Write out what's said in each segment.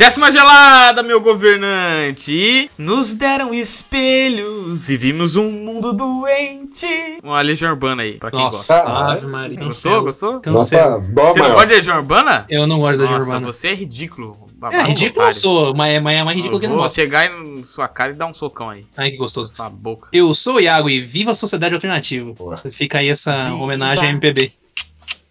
Décima gelada, meu governante! Nos deram espelhos e vimos um mundo doente. Uma legião urbana aí, pra quem Nossa, gosta. Ave Maria. Gostou? Gostou? Cancela. Você não gosta de legião urbana? Eu não gosto da Legião Nossa, Urbana. você é ridículo. É, ridículo eu sou, mas é, mas é mais ridículo Eu que eu não vou gosto. chegar em sua cara e dar um socão aí. Ai, que gostoso. Sua boca. Eu sou o Iago e viva a Sociedade Alternativa. Boa. Fica aí essa Viva. homenagem à MPB.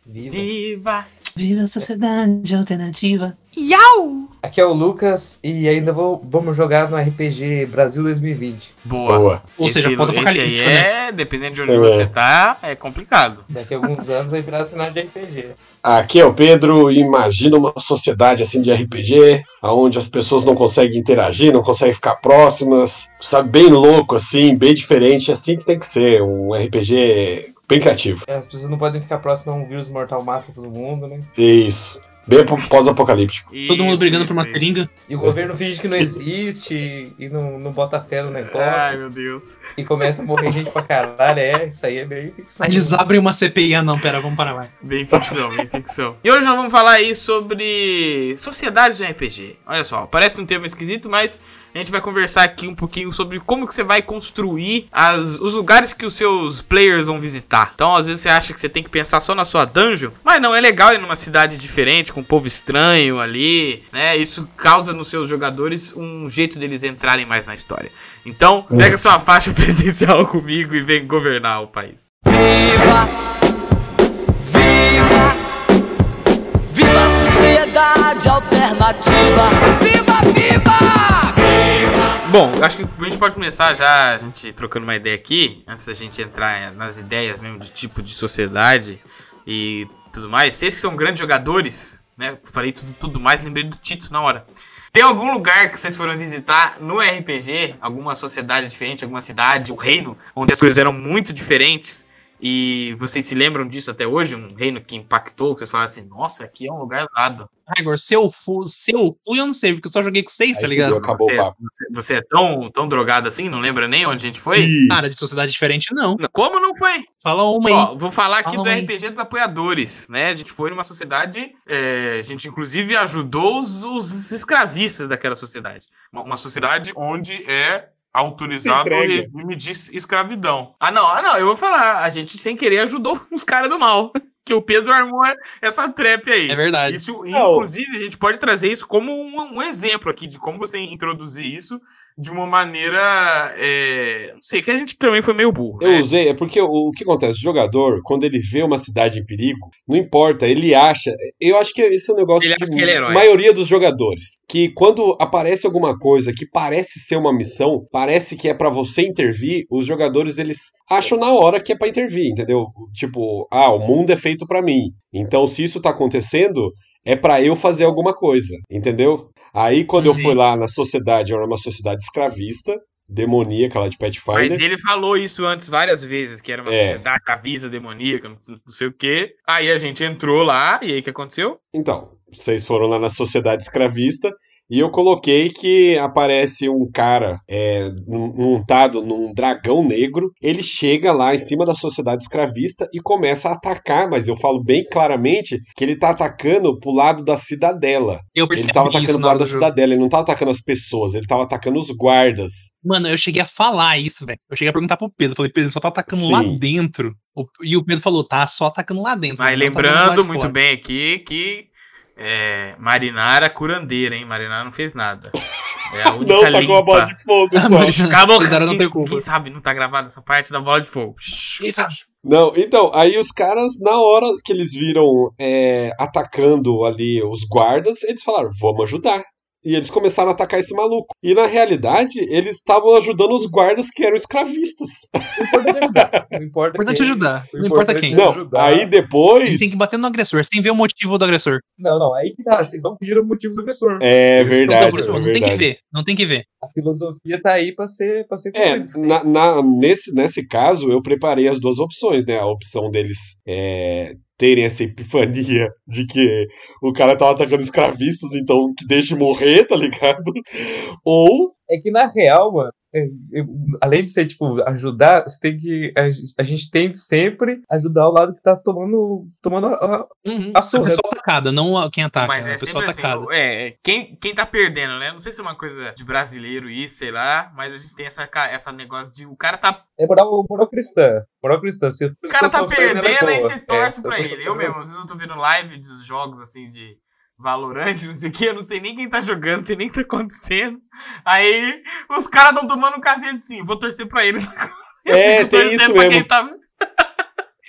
Viva. Viva! Viva a Sociedade Alternativa. Iau! Aqui é o Lucas e ainda vou, vamos jogar no RPG Brasil 2020. Boa. Boa. Ou Esse- seja, pós-apocalíptico, aí né? é, dependendo de onde É. você tá, é complicado. Daqui a alguns anos vai virar cenário de RPG. Aqui é o Pedro. Imagina uma sociedade assim de RPG, onde as pessoas não conseguem interagir, não conseguem ficar próximas, sabe? Bem louco, assim, bem diferente. É assim que tem que ser. Um RPG bem criativo. As pessoas não podem ficar próximas a um vírus mortal mata todo mundo, né? Isso. Bem pós-apocalíptico. Todo mundo brigando isso, por uma isso. seringa. E o governo finge que não existe e não, não bota fé no negócio. Ai, meu Deus. E começa a morrer gente pra caralho. É, isso aí é bem ficção. Aí eles abrem uma CPI. Ah, não, pera, vamos parar, vai. Bem ficção, bem ficção. E hoje nós vamos falar aí sobre sociedades de RPG. Olha só, parece um termo esquisito, mas a gente vai conversar aqui um pouquinho sobre como que você vai construir as, os lugares que os seus players vão visitar. Então, às vezes você acha que você tem que pensar só na sua dungeon, mas não, é legal ir numa cidade diferente, com um povo estranho ali, né? Isso causa nos seus jogadores um jeito deles entrarem mais na história. Então, pega sua faixa presidencial comigo e vem governar o país. Viva! Viva! Viva a sociedade alternativa! Viva, viva! Bom, acho que a gente pode começar já, a gente trocando uma ideia aqui, antes da gente entrar nas ideias mesmo de tipo de sociedade e tudo mais. Vocês que são grandes jogadores, né? Falei tudo, tudo mais, lembrei do Tito na hora. Tem algum lugar que vocês foram visitar no RPG? Alguma sociedade diferente, alguma cidade, um reino, onde as coisas eram muito diferentes? E vocês se lembram disso até hoje? Um reino que impactou, que vocês falaram assim, nossa, aqui é um lugar dado. Ah, Igor, se eu fui, se eu fui, eu não sei, porque eu só joguei com seis, Aí tá ligado? acabou Você, o papo. você- você é tão, tão drogado assim? Não lembra nem onde a gente foi? Ih, Cara, de sociedade diferente, não. Como não foi? Fala uma aí. Ó, vou falar aqui Fala do aí. RPG dos apoiadores, né? A gente foi numa sociedade, é, a gente inclusive ajudou os, os escravistas daquela sociedade. Uma, uma sociedade onde é autorizado o regime de escravidão. Ah, não, ah, não, eu vou falar, a gente sem querer ajudou os caras do mal. Que o Pedro armou essa trap aí. É verdade. Isso, inclusive, a gente pode trazer isso como um, um exemplo aqui de como você introduzir isso de uma maneira. é, não sei, que a gente também foi meio burro. Eu né? usei, é porque o, o que acontece? O jogador, quando ele vê uma cidade em perigo, não importa, ele acha. Eu acho que esse é um negócio Ele de acha que ele é herói. maioria dos jogadores. Que quando aparece alguma coisa que parece ser uma missão, parece que é pra você intervir, os jogadores eles acham na hora que é pra intervir, entendeu? Tipo, ah, o mundo é feito pra mim. Então, se isso tá acontecendo, é pra eu fazer alguma coisa, entendeu? Aí, quando eu Uhum. fui lá na sociedade, era uma sociedade escravista, demoníaca lá de Pathfinder. Mas ele falou isso antes várias vezes, que era uma É. sociedade avisa demoníaca, não não sei o quê. Aí a gente entrou lá, e aí o que aconteceu? Então, vocês foram lá na sociedade escravista e eu coloquei que aparece um cara é, montado num dragão negro. Ele chega lá em cima da sociedade escravista e começa a atacar, mas eu falo bem claramente que ele tá atacando pro lado da cidadela. Eu Ele percebi tava isso atacando pro lado da jogo. cidadela, ele não tava atacando as pessoas, ele tava atacando os guardas. Mano, eu cheguei a falar isso, velho. Eu cheguei a perguntar pro Pedro. Falei, Pedro, só tá atacando lá Sim. dentro. O- E o Pedro falou, tá só atacando lá dentro. Mas tá lá lembrando muito fora. bem aqui que é, Marinara curandeira, hein? Marinara não fez nada. É a única Não, tacou limpa. uma bola de fogo Ah, só. Acabou, Marinara não quem, tem culpa. quem sabe não tá gravada essa parte da bola de fogo. Quem sabe? Não, então, aí os caras, na hora que eles viram é, atacando ali os guardas, eles falaram, vamos ajudar. E eles começaram a atacar esse maluco. E na realidade, eles estavam ajudando os guardas que eram escravistas. Não importa ajudar. Não importa Importante ajudar. Não importa importante quem. é Não, ajudar. aí depois. tem que bater no agressor, sem ver o motivo do agressor. Não, não, aí que tá. Vocês não viram o motivo do agressor. É verdade, Não, é não tem que ver. Não tem que ver. A filosofia tá aí pra ser, pra ser É, na, na- nesse, nesse caso, eu preparei as duas opções, né? A opção deles é, terem essa epifania de que o cara tava atacando escravistas, então que deixe morrer, tá ligado? Ou É que na real, mano, além de ser, tipo, ajudar, você tem que. A, gen- a gente tem que sempre ajudar o lado que tá tomando, tomando a, a- Uhum. A A surra. pessoa atacada, não a- quem ataca. Mas a é pessoa sempre assim, atacada. é, quem, quem tá perdendo, né? Não sei se é uma coisa de brasileiro isso, sei lá, mas a gente tem essa, essa negócio de o cara tá, É moral, moral cristã. Moral cristã. Se o cara tá perdendo aí você É, torce pra ele. Eu mesmo, às vezes eu tô vendo live dos jogos assim de Valorant, não sei o que, eu não sei nem quem tá jogando, não sei nem o que tá acontecendo. Aí os caras tão tomando um cacete assim, vou torcer pra ele. Eu É, fico tem torcendo isso pra mesmo. quem tá-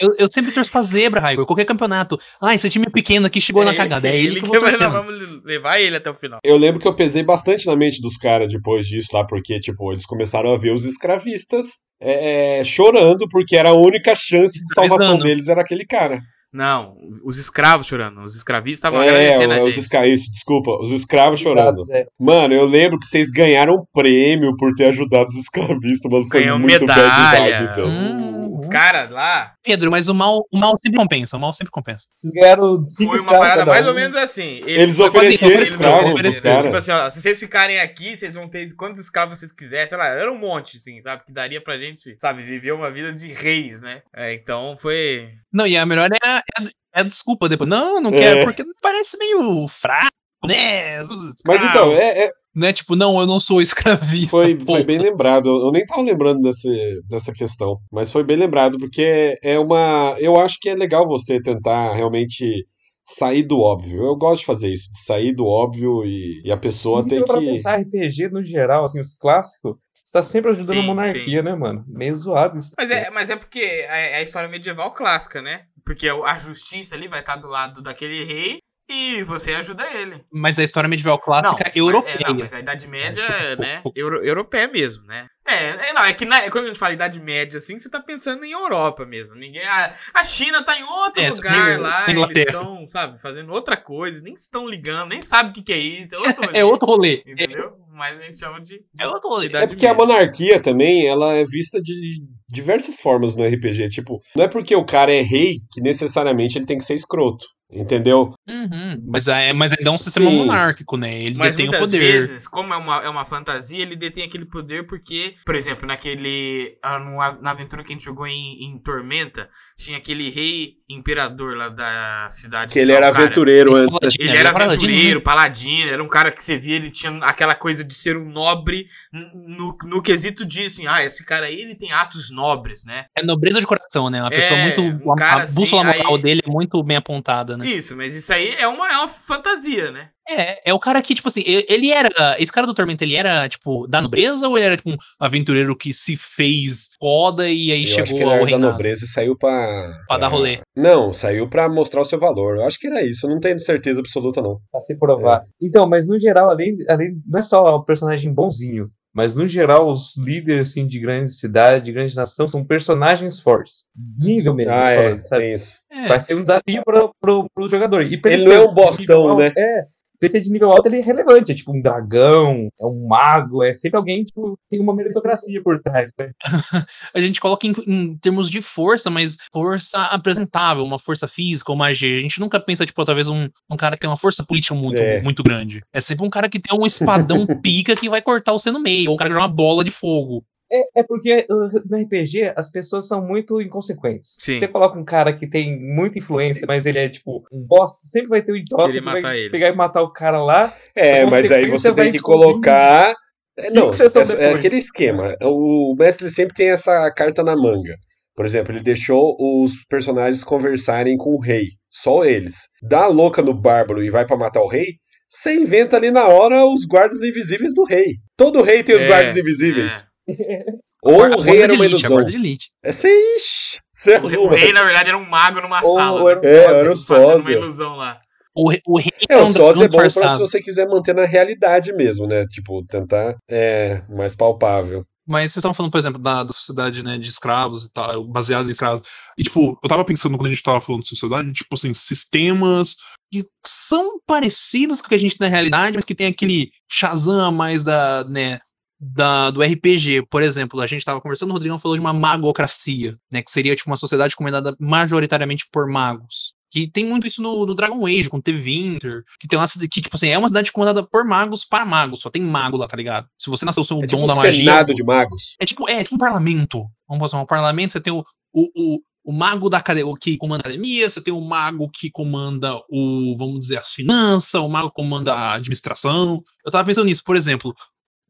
Eu, eu sempre torço pra zebra, Raigor. Qualquer campeonato. Ah, esse time pequeno aqui chegou na cagada. É ele que eu vou que torcendo. vamos levar ele até o final. Eu lembro que eu pesei bastante na mente dos caras depois disso lá, porque, tipo, eles começaram a ver os escravistas é, é, chorando, porque era a única chance de salvação Escravizando. deles era aquele cara. Não, os escravos chorando. Os escravistas estavam É, agradecendo a os gente. escra... isso, desculpa, os escravos chorando. É. Mano, eu lembro que vocês ganharam prêmio por ter ajudado os escravistas, mano. Foi Ganhou medalha. vibe, velho. Hum. Cara lá Pedro, mas o mal, o mal sempre compensa. O mal sempre compensa. Vocês ganharam cinco foi uma parada mais um. ou menos assim. Eles eles escravos pros ofereceram. caras. Tipo assim, ó, se vocês ficarem aqui, vocês vão ter quantos escravos vocês quiserem, sei lá, era um monte, assim, sabe? Que daria pra gente, sabe, viver uma vida de reis, né? É, então foi. Não, e a melhor é a, é a- é desculpa depois. Não, não É. quero, porque parece meio fraco, né? Mas então, é, é- Né? Tipo, não, eu não sou escravista. foi, foi bem lembrado. Eu nem tava lembrando desse, dessa questão, mas foi bem lembrado, porque é uma. Eu acho que é legal você tentar realmente sair do óbvio. Eu gosto de fazer isso, de sair do óbvio e, e a pessoa E tem que. pensar RPG no geral, assim, os clássicos, você tá sempre ajudando Sim, a monarquia, né, mano? Meio zoado isso. Mas é, mas é porque é é a história medieval clássica, né? Porque a justiça ali vai estar do lado daquele rei e você ajuda ele. Mas a história medieval clássica mas- europeia. É, não, mas a Idade Média, É, tipo, né? Euro, europeia mesmo, né? É, é, não, é que na- quando a gente fala Idade Média, assim, você tá pensando em Europa mesmo. Ninguém, a, a China tá em outro É, lugar lá, eles estão, sabe, fazendo outra coisa, nem estão ligando, nem sabe o que, que é isso, é outro rolê, É outro rolê. É, Entendeu? Mas a gente chama de. de é outro rolê. Idade É porque a Média. monarquia também, ela é vista de diversas formas no RPG. Tipo, não é porque o cara é rei que necessariamente ele tem que ser escroto. Entendeu? Uhum. Mas, é, mas ainda é um sistema Sim. monárquico, né? Ele Mas detém o muitas poder. vezes, como é uma, é uma fantasia, ele detém aquele poder porque, por exemplo, naquele. ah, no- Na aventura que a gente jogou em, em Tormenta, tinha aquele rei imperador lá da cidade. Que ele era aventureiro antes. né? Ele Ele era era paladino, aventureiro, paladino, era um cara que você via, ele tinha aquela coisa de ser um nobre no, no quesito de assim, ah, esse cara aí ele tem atos nobres, né? É nobreza de coração, né? Uma pessoa É, muito. um a- cara a, bússola assim, moral aí- dele é muito bem apontada, né? Isso, mas isso aí é uma, é uma fantasia, né? É, é o cara que, tipo assim, ele era. Esse cara do Tormento, ele era, tipo, da nobreza ou ele era, tipo, um aventureiro que se fez foda e aí Eu acho que chegou ele ao era da reinado? nobreza e saiu pra. Pra dar rolê. Não, saiu pra mostrar o seu valor. Eu acho que era isso. Eu não tenho certeza absoluta, não. Pra se provar. Então, mas no geral, além, além. Não é só o personagem bonzinho. Mas no geral, os líderes assim, de grande cidade, de grande nação, são personagens fortes. Nível mesmo, Ah, é. falando, sabe? Tem isso. É, Vai ser um desafio pro, pro jogador. E pra Ele ser não é um bostão, né? É. Ser de nível alto, ele é relevante. É tipo um dragão, é um mago, é sempre alguém que tipo, tem uma meritocracia por trás, né? a gente coloca em, em termos de força, mas força apresentável, uma força física ou magia. A gente nunca pensa, tipo, talvez um, um cara que tem uma força política muito, É. muito grande. É sempre um cara que tem um espadão pica que vai cortar você no meio, ou um cara que joga uma bola de fogo. É, é porque uh, no RPG as pessoas são muito inconsequentes. Sim. Se você coloca um cara que tem muita influência, mas ele é tipo um bosta, sempre vai ter um idiota que vai ele. pegar e matar o cara lá. É, mas aí você tem vai, que tipo, colocar. É, não, sessões é, é aquele esquema. O mestre sempre tem essa carta na manga. Por exemplo, ele deixou os personagens conversarem com o rei. Só eles. Dá a louca no bárbaro e vai pra matar o rei. Você inventa ali na hora os guardas invisíveis do rei. Todo rei tem os É, guardas invisíveis. É. Ou o rei guarda era uma elite, a ilusão. de elite. É ixi, cê O, rei- o rei, na verdade, era um mago numa Ou- sala. ou era um? É, sósia, era um Fazendo uma ilusão lá. O, o rei É, é o um sósia é bom pra se você quiser manter na realidade mesmo, né? Tipo, tentar é mais palpável. Mas vocês estavam falando, por exemplo, da, da sociedade, né, de escravos e tal, baseado em escravos. E, tipo, eu tava pensando quando a gente tava falando de sociedade, tipo assim, sistemas que são parecidos com o que a gente tem na realidade, mas que tem aquele Shazam mais da, né, da, do RPG. Por exemplo, a gente tava conversando, o Rodrigão falou de uma magocracia, né, que seria, tipo, uma sociedade comandada majoritariamente por magos. Que tem muito isso no, no Dragon Age, quando teve Winter, que tem uma cidade que, tipo assim, é uma cidade comandada por magos para magos, só tem mago lá, tá ligado? Se você nasceu com o É dom tipo da um magia. senado de magos. É tipo, é tipo um parlamento. Vamos fazer um parlamento, você tem o, o, o, o mago da academia, que comanda a academia, você tem o mago que comanda o, vamos dizer, as finanças, o mago que comanda a administração. Eu tava pensando nisso, por exemplo,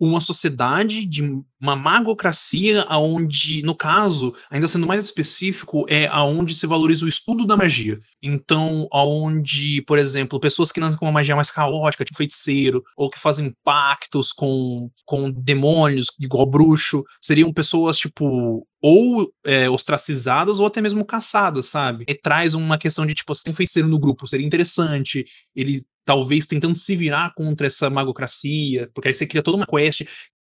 uma sociedade de uma magocracia aonde, no caso, ainda sendo mais específico, é aonde se valoriza o estudo da magia. Então, aonde, por exemplo, pessoas que nascem com uma magia mais caótica, tipo feiticeiro, ou que fazem pactos com, com demônios, igual bruxo, seriam pessoas, tipo, ou é, ostracizadas ou até mesmo caçadas, sabe? E traz uma questão de, tipo, você tem um feiticeiro no grupo, seria interessante, ele talvez tentando se virar contra essa magocracia, porque aí você cria toda uma quest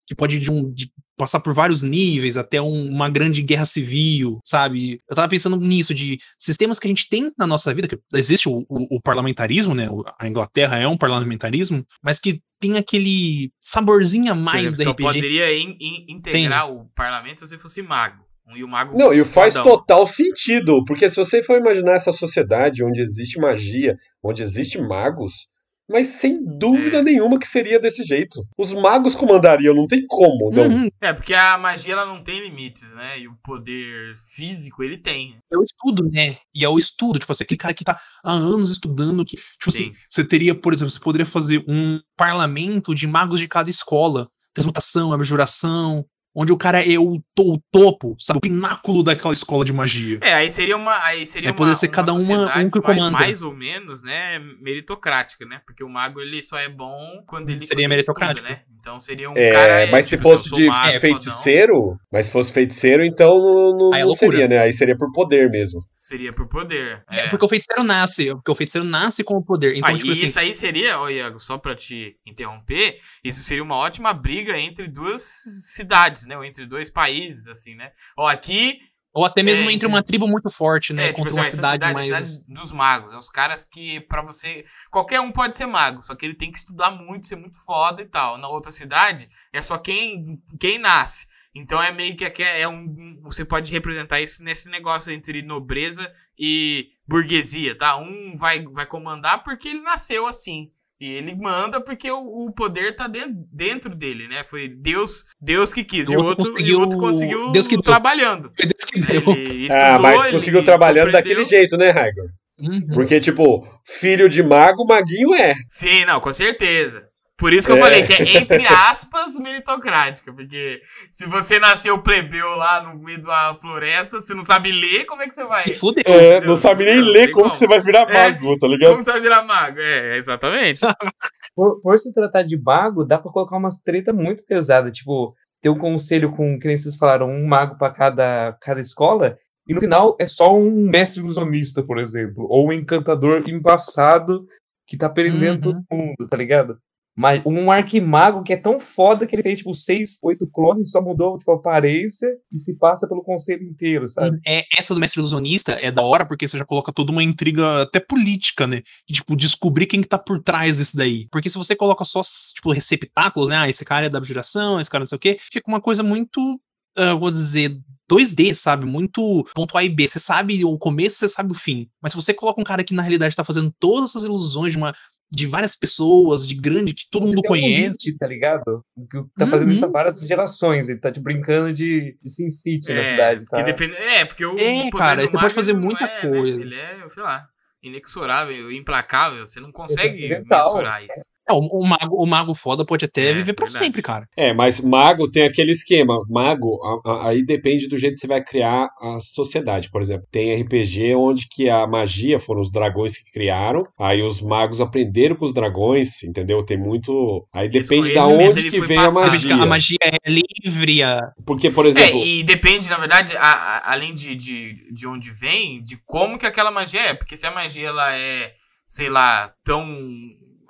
que pode de um, de passar por vários níveis até um- uma grande guerra civil, sabe? Eu tava pensando nisso, de sistemas que a gente tem na nossa vida, que existe o, o- o parlamentarismo, né? A Inglaterra é um parlamentarismo, mas que tem aquele saborzinho a mais exemplo, da só RPG. poderia in- in- integrar o parlamento se você fosse mago. E o mago. Não, e faz total sentido, porque se você for imaginar essa sociedade onde existe magia, onde existe magos, mas sem dúvida É. nenhuma que seria desse jeito. Os magos comandariam, não tem como, não. Uhum, É, porque a magia ela não tem limites, né? E o poder físico ele tem. é o estudo, né? E é o estudo, tipo assim, aquele cara que tá há anos estudando, que, tipo assim, Sim. você teria, por exemplo, você poderia fazer um parlamento de magos de cada escola, transmutação, abjuração, onde o cara é o, to- o topo, sabe, o pináculo daquela escola de magia. É, aí seria uma. Aí seria É, uma, poderia ser cada uma- um que mais, comanda. mais ou menos, né? Meritocrática, né? Porque o mago ele só é bom quando ele. Seria quando ele estuda, meritocrático. né? Então seria um É, cara. mas se tipo, fosse de fodão, feiticeiro, mas se fosse feiticeiro, então não, não- é não seria, né? Aí seria por poder mesmo. seria por poder. É, É. porque o feiticeiro nasce, porque o feiticeiro nasce com o poder. Então, Ah, tipo e assim, isso aí seria, ô Iago, só pra te interromper, isso seria uma ótima briga entre duas cidades, né? Ou entre dois países, assim, né? Ó, aqui ou até mesmo é, entre uma tribo muito forte, né, É, tipo contra assim, uma cidade, mais... cidade dos magos. É os caras que, pra você. Qualquer um pode ser mago, só que ele tem que estudar muito, ser muito foda e tal. Na outra cidade, é só quem, quem nasce. Então é meio que aqui é um. Você pode representar isso nesse negócio entre nobreza e burguesia, tá? Um vai, vai comandar porque ele nasceu assim. E ele manda porque o, o poder tá dentro, dentro dele, né? Foi Deus, Deus que quis. O E o outro outro, e o outro conseguiu- conseguiu Deus que trabalhando. Foi Deus que né? deu. Ele ah, estudou, mas ele conseguiu trabalhando aprendeu. daquele jeito, né, Raigor? Uhum. Porque, tipo, filho de mago, maguinho é. Sim, não, com certeza. Por isso que eu É. falei que é entre aspas meritocrática, porque se você nasceu plebeu lá no meio da floresta, você não sabe ler, como é que você vai? Se fudeu. É, não sabe nem Não, ler como como. que você vai virar É. mago, tá ligado? Como você vai virar mago? É, exatamente. Por, por se tratar de mago, dá pra colocar umas treta muito pesada. Tipo, ter um conselho com, que nem vocês falaram, um mago pra cada, cada escola. E no final é só um mestre ilusionista, por exemplo. Ou um encantador embaçado que tá prendendo Uhum. todo mundo, tá ligado? Mas um arquimago que é tão foda que ele fez, tipo, seis, oito clones, só mudou, tipo, a aparência e se passa pelo conselho inteiro, sabe? É, essa do mestre ilusionista é da hora porque você já coloca toda uma intriga até política, né? De, tipo, descobrir quem que tá por trás disso daí. Porque se você coloca só, tipo, receptáculos, né? Ah, esse cara é da abjuração, esse cara não sei o quê, fica uma coisa muito, ah, vou dizer, 2D, sabe? Muito ponto A e B. Você sabe o começo, você sabe o fim. Mas se você coloca um cara que na realidade tá fazendo todas essas ilusões de uma de várias pessoas, de grande, que todo Você mundo um conhece. Elite, tá ligado? Que tá fazendo isso há Uhum. várias gerações. Ele tá, tipo, brincando de, de Sin City na cidade, tá? que depende, é, porque o É, poder cara, do você pode fazer muita é, né? coisa. Ele é, sei lá, inexorável, implacável, você não consegue Transcendental. mensurar isso. É, o, o mago, o mago foda pode até É, viver pra verdade. sempre, cara. É, mas mago tem aquele esquema. Mago, a- a- aí depende do jeito que você vai criar a sociedade, por exemplo. Tem RPG onde que a magia foram os dragões que criaram, aí os magos aprenderam com os dragões, entendeu? Tem muito. Aí Esse depende da onde que vem a passado. magia. A magia é livre, a... Porque, por É, exemplo, e depende, na verdade, a- a- além de, de, de onde vem, de como que aquela magia é. Porque se a magia ela é, sei lá, tão.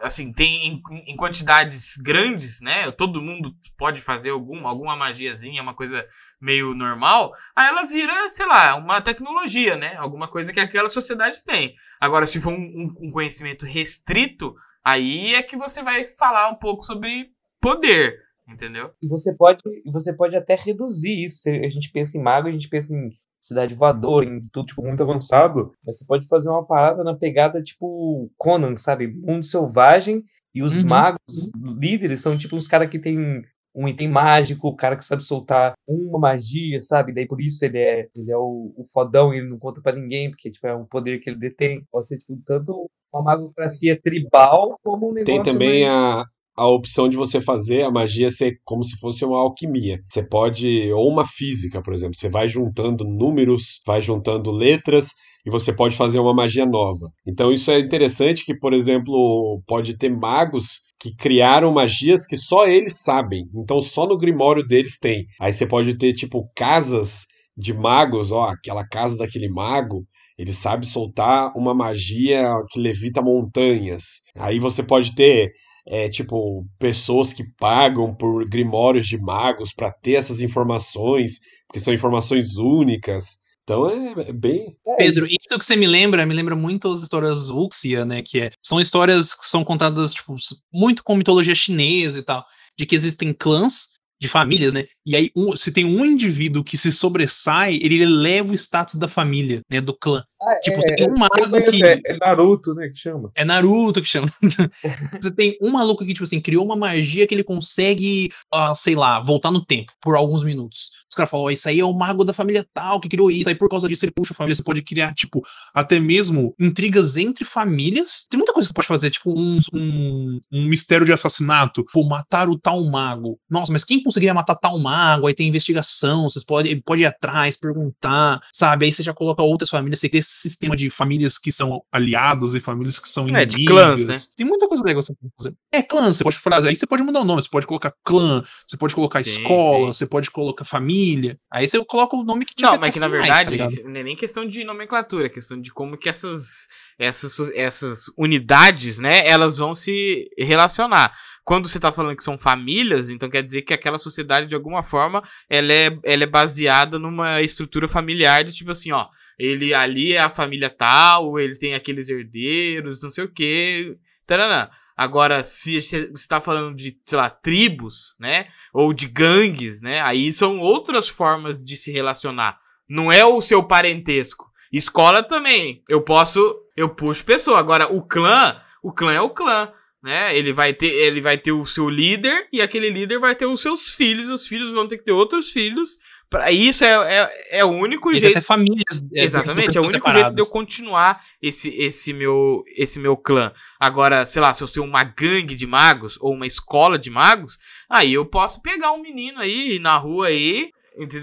Assim, tem em, em quantidades grandes, né? Todo mundo pode fazer algum, alguma magiazinha, uma coisa meio normal. Aí ela vira, sei lá, uma tecnologia, né? Alguma coisa que aquela sociedade tem. Agora, se for um, um- conhecimento restrito, aí é que você vai falar um pouco sobre poder, entendeu? Você pode, você pode até reduzir isso. A gente pensa em mago, a gente pensa em cidade voadora, em tudo, tipo, muito avançado. Mas você pode fazer uma parada na pegada, tipo, Conan, sabe? Mundo selvagem. E os Uhum. magos, líderes, são tipo uns caras que tem um item mágico, o cara que sabe soltar uma magia, sabe? Daí por isso ele é, ele é o, o fodão e ele não conta pra ninguém, porque tipo, é um poder que ele detém. Pode ser tipo, tanto uma magocracia tribal como um negócio Tem também mais... a, a opção de você fazer a magia ser como se fosse uma alquimia. Você pode, ou uma física, por exemplo. Você vai juntando números, vai juntando letras e você pode fazer uma magia nova. Então isso é interessante que, por exemplo, pode ter magos que criaram magias que só eles sabem. Então só no grimório deles tem. Aí você pode ter tipo casas de magos, ó, aquela casa daquele mago, ele sabe soltar uma magia que levita montanhas. Aí você pode ter é, tipo pessoas que pagam por grimórios de magos para ter essas informações, porque são informações únicas. Então é, é bem Pedro, isso que você me lembra, me lembra muito as histórias Wuxia, né? Que é, são histórias que são contadas, tipo, muito com mitologia chinesa e tal, de que existem clãs de famílias, né? E aí, um- se tem um indivíduo que se sobressai, ele eleva o status da família, né? Do clã. Ah, Tipo, é, tem um eu mago que. é, é Naruto, né, que chama. É Naruto que chama. Você tem um maluco que, tipo assim, criou uma magia que ele consegue, ah, sei lá, voltar no tempo por alguns minutos. Os caras falam, ó, isso aí é o mago da família tal que criou isso. Aí por causa disso ele puxa a família. Você pode criar, tipo, até mesmo intrigas entre famílias. Tem muita coisa que você pode fazer, tipo, um, um, um mistério de assassinato. Pô, matar o tal mago. Nossa, mas quem conseguiria matar tal mago? Aí tem investigação, vocês podem pode ir atrás, perguntar, sabe? Aí você já coloca outras famílias, você cria esse sistema de famílias que são aliadas e famílias que são É, de inimigas. clãs, né? Tem muita coisa legal que você pode fazer. É, clã, você pode falar, aí você pode mudar o nome, você pode colocar clã, você pode colocar Sim, escola, sim. você pode colocar família. Aí você coloca o nome que te Não, mas que na mais, verdade tá ligado? isso não é nem questão de nomenclatura, é questão de como que essas, essas, essas unidades, né, elas vão se relacionar. Quando você tá falando que são famílias, então quer dizer que aquela sociedade, de alguma forma, ela é, ela é baseada numa estrutura familiar de tipo assim, ó, ele ali é a família tal, ele tem aqueles herdeiros, não sei o que, taranã. Agora, se você está falando de, sei lá, tribos, né? Ou de gangues, né? Aí são outras formas de se relacionar. Não é o seu parentesco. Escola também. Eu posso. Eu puxo pessoa. Agora, o clã. O clã é o clã. Né? Ele vai ter, ele vai ter o seu líder e aquele líder vai ter os seus filhos. Os filhos vão ter que ter outros filhos. Pra, isso é, é, é o único jeito. até famílias. é, Exatamente, é o único jeito de eu continuar esse, esse, meu, esse meu clã. Agora, sei lá, se eu sou uma gangue de magos ou uma escola de magos, aí eu posso pegar um menino aí na rua aí?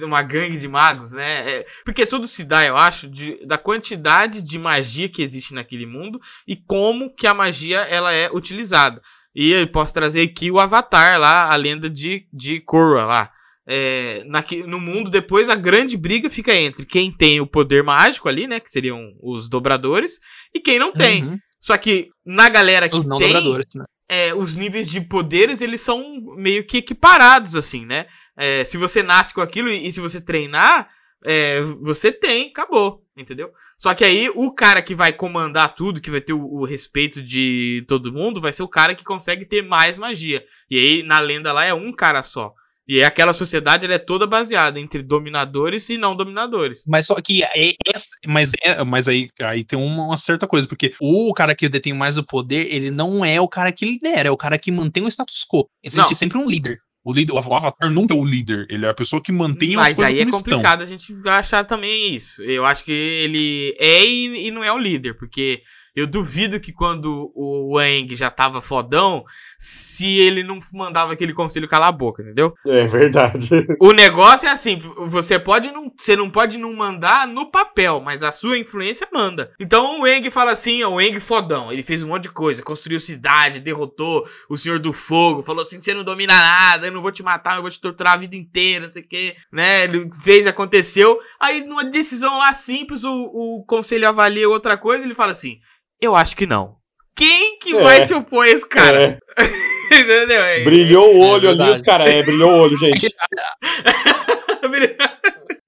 Uma gangue de magos, né? É, porque tudo se dá, eu acho, de, da quantidade de magia que existe naquele mundo e como que a magia ela é utilizada. E eu posso trazer aqui o Avatar lá, a lenda de, de Korra lá é, naque- no mundo, depois a grande briga fica entre quem tem o poder mágico ali, né? Que seriam os dobradores, e quem não tem. Uhum, Só que na galera que Os não tem, dobradores, né? é, os níveis de poderes, eles são meio que equiparados, assim, né? É, se você nasce com aquilo e, e se você treinar, é, você tem, acabou, entendeu? Só que aí o cara que vai comandar tudo, que vai ter o, o respeito de todo mundo, vai ser o cara que consegue ter mais magia. E aí, na lenda lá, é um cara só. E aí aquela sociedade ela é toda baseada entre dominadores e não dominadores. Mas só que é, essa- mas, é, mas aí, aí tem uma, uma certa coisa, porque o cara que detém mais o poder, ele não é o cara que lidera, é o cara que mantém o status quo. Existe Não. sempre um líder. O, líder, o avatar nunca é o líder, ele é a pessoa que mantém as Mas coisas aí é como estão. complicado a gente achar também isso. Eu acho que ele é e, e não é o líder, porque eu duvido que quando o Wang já tava fodão, se ele não mandava aquele conselho calar a boca, entendeu? É verdade. O negócio é assim, você pode não, você não pode não mandar no papel, mas a sua influência manda. Então o Wang fala assim, ó, o Wang fodão, ele fez um monte de coisa, construiu cidade, derrotou o Senhor do Fogo, falou assim, você não domina nada, eu não vou te matar, eu vou te torturar a vida inteira, não sei o que, né? Ele fez, aconteceu. Aí numa decisão lá simples, o, o conselho avalia outra coisa, ele fala assim, eu acho que não. Quem que É. vai se opor a esse cara? É, Entendeu? É- brilhou o É olho ali, os caras. É, brilhou o olho, gente.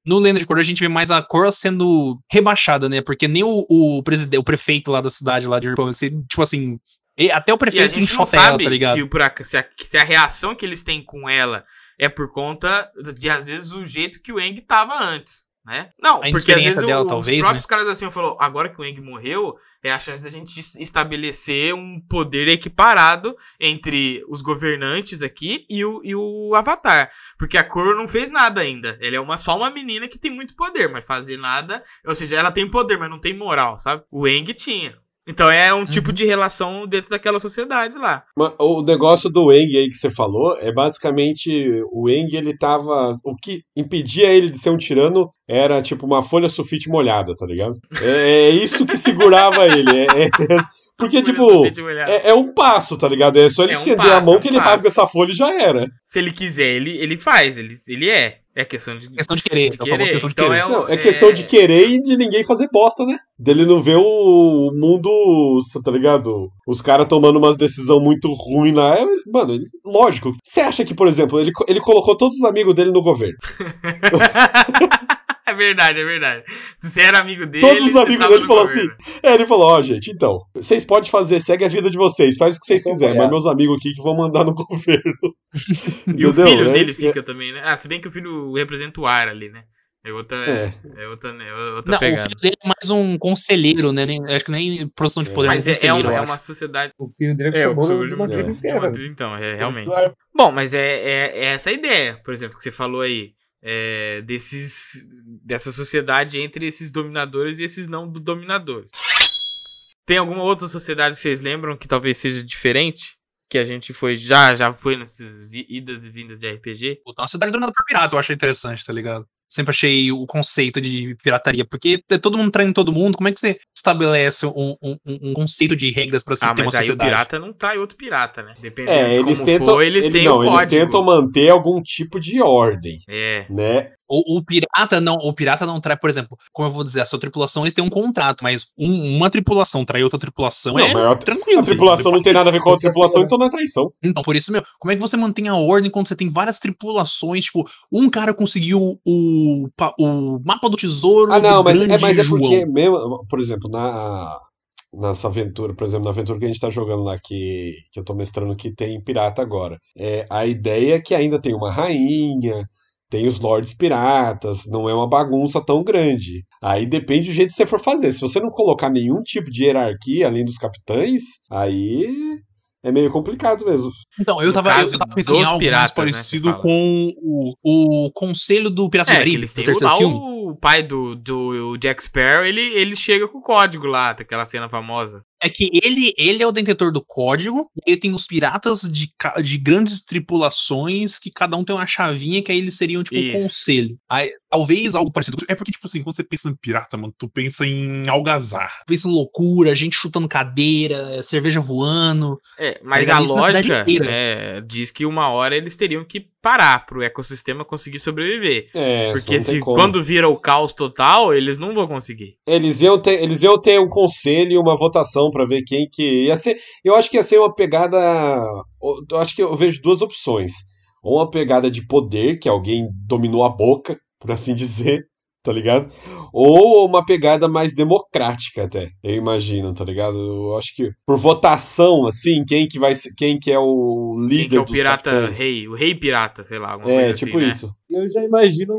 No Lenda de Korra a gente vê mais a Korra sendo rebaixada, né? Porque nem o, o, presidente, o prefeito lá da cidade, lá de Republic, se- tipo assim, e- até o E a prefeito gente não enxota ela, sabe tá ligado? se, se, a, se a reação que eles têm com ela é por conta de, às vezes, o jeito que o Eng tava antes. Né? Não, A porque às vezes dela, o- talvez, os próprios né? caras assim falou, agora que o Eng morreu, é a chance da gente es- estabelecer um poder equiparado entre os governantes aqui e o, e o Avatar. Porque a Korra não fez nada ainda. Ela é uma, só uma menina que tem muito poder, mas fazer nada. Ou seja, ela tem poder, mas não tem moral, sabe? O Eng tinha. Então é um tipo de relação dentro daquela sociedade lá. O negócio do Eng aí que você falou é basicamente o Eng ele tava. O que impedia ele de ser um tirano era tipo uma folha sulfite molhada, tá ligado? É, é isso que segurava ele. é- é- porque, tipo, é, é um passo, tá ligado? É só ele É um estender passo, a mão é um que ele passo. rasga essa folha e já era. Se ele quiser, ele, ele faz, ele, ele é. É questão de. Questão de querer. de é o famoso querer. questão de Então querer. é, o- Não, é questão de querer e de ninguém fazer bosta, né? Dele não ver o mundo, tá ligado? Os caras tomando umas decisões muito ruins lá. É, Mano, ele- lógico. Você acha que, por exemplo, ele, ele colocou todos os amigos dele no governo? é verdade, é verdade. Se você era amigo dele. Todos os amigos dele falaram governo. É, ele falou, ó, gente, então, vocês podem fazer, segue a vida de vocês, faz o que vocês sou quiserem, mas meus amigos aqui que vão mandar no governo. E o filho É dele fica também, né? Ah, se bem que o filho representa o ar ali, né? É outra. É, É. outra, é outra Não, o pegada. filho dele é mais um conselheiro, né? Nem- acho que nem produção de poder Mas é é, é uma, é uma sociedade. O filho dele É, o acabou sobre de uma é. É inteira. uma trilha, então, é realmente. Bom, mas é, é, é essa a ideia, por exemplo, que você falou aí. É, desses, dessa sociedade entre esses dominadores e esses não do- dominadores. Tem alguma outra sociedade que vocês lembram que talvez seja diferente? Que a gente foi já já foi nessas idas e vindas de RPG? Puta, uma cidade dominada por pirata, eu achei interessante, tá ligado? Sempre achei o conceito de pirataria, porque é todo mundo traindo todo mundo, como é que você estabelece um, um, um- um conceito de regras pra se ah, ter uma mas aí o sociedade? pirata não trai outro pirata, né? Dependendo É, de eles como tentam, for, eles ele- têm não, o eles código. tentam manter algum tipo de ordem, É. né? O, o pirata não, o pirata não trai, por exemplo, como eu vou dizer, a sua tripulação eles têm um contrato, mas um- uma tripulação trair outra tripulação Não, é a- tranquilo. A tripulação não tem nada a ver com a outra tripulação, então não é traição. Então, por isso mesmo, como é que você mantém a ordem quando você tem várias tripulações? Tipo, um cara conseguiu o, o mapa do tesouro. Ah, não, mas é, mas é João. porque, mesmo, por exemplo, na, nessa aventura, por exemplo, na aventura que a gente tá jogando lá, que, que eu tô mestrando que tem pirata agora, é, a ideia é que ainda tem uma rainha, tem os lords piratas, não é uma bagunça tão grande. Aí depende do jeito que você for fazer. Se você não colocar nenhum tipo de hierarquia além dos capitães, aí é meio complicado mesmo. Então, eu tava, eu, caso eu tava pensando em algo piratas, né, mais você parecido fala. com o, o Conselho do Piratas do É, que Caribe, eles do têm o, terceiro lá filme. o pai do, do Jack Sparrow, ele, ele chega com o código lá, daquela cena famosa. É que ele, ele é o detentor do código, e aí tem os piratas de, de grandes tripulações, que cada um tem uma chavinha, que aí eles seriam, tipo, um Isso. conselho. Aí, talvez algo parecido. É porque, tipo assim, quando você pensa em pirata, mano, tu pensa em algazar. Pensa em loucura, gente chutando cadeira, cerveja voando. É, mas ligado? a lógica é, diz que uma hora eles teriam que parar pro ecossistema conseguir sobreviver. É, Porque se como. quando vira o caos total, eles não vão conseguir. Eles iam ter, eles iam ter um conselho e uma votação pra ver quem que ia ser. Eu acho que ia ser uma pegada. Eu acho que eu vejo duas opções. Ou uma pegada de poder, que alguém dominou a boca, por assim dizer, tá ligado? Ou uma pegada mais democrática até, eu imagino, tá ligado? Eu acho que por votação, assim, quem que vai ser, quem que é o líder Quem que é o pirata rei? O rei pirata, sei lá, É, tipo assim, né? isso. Eu já imagino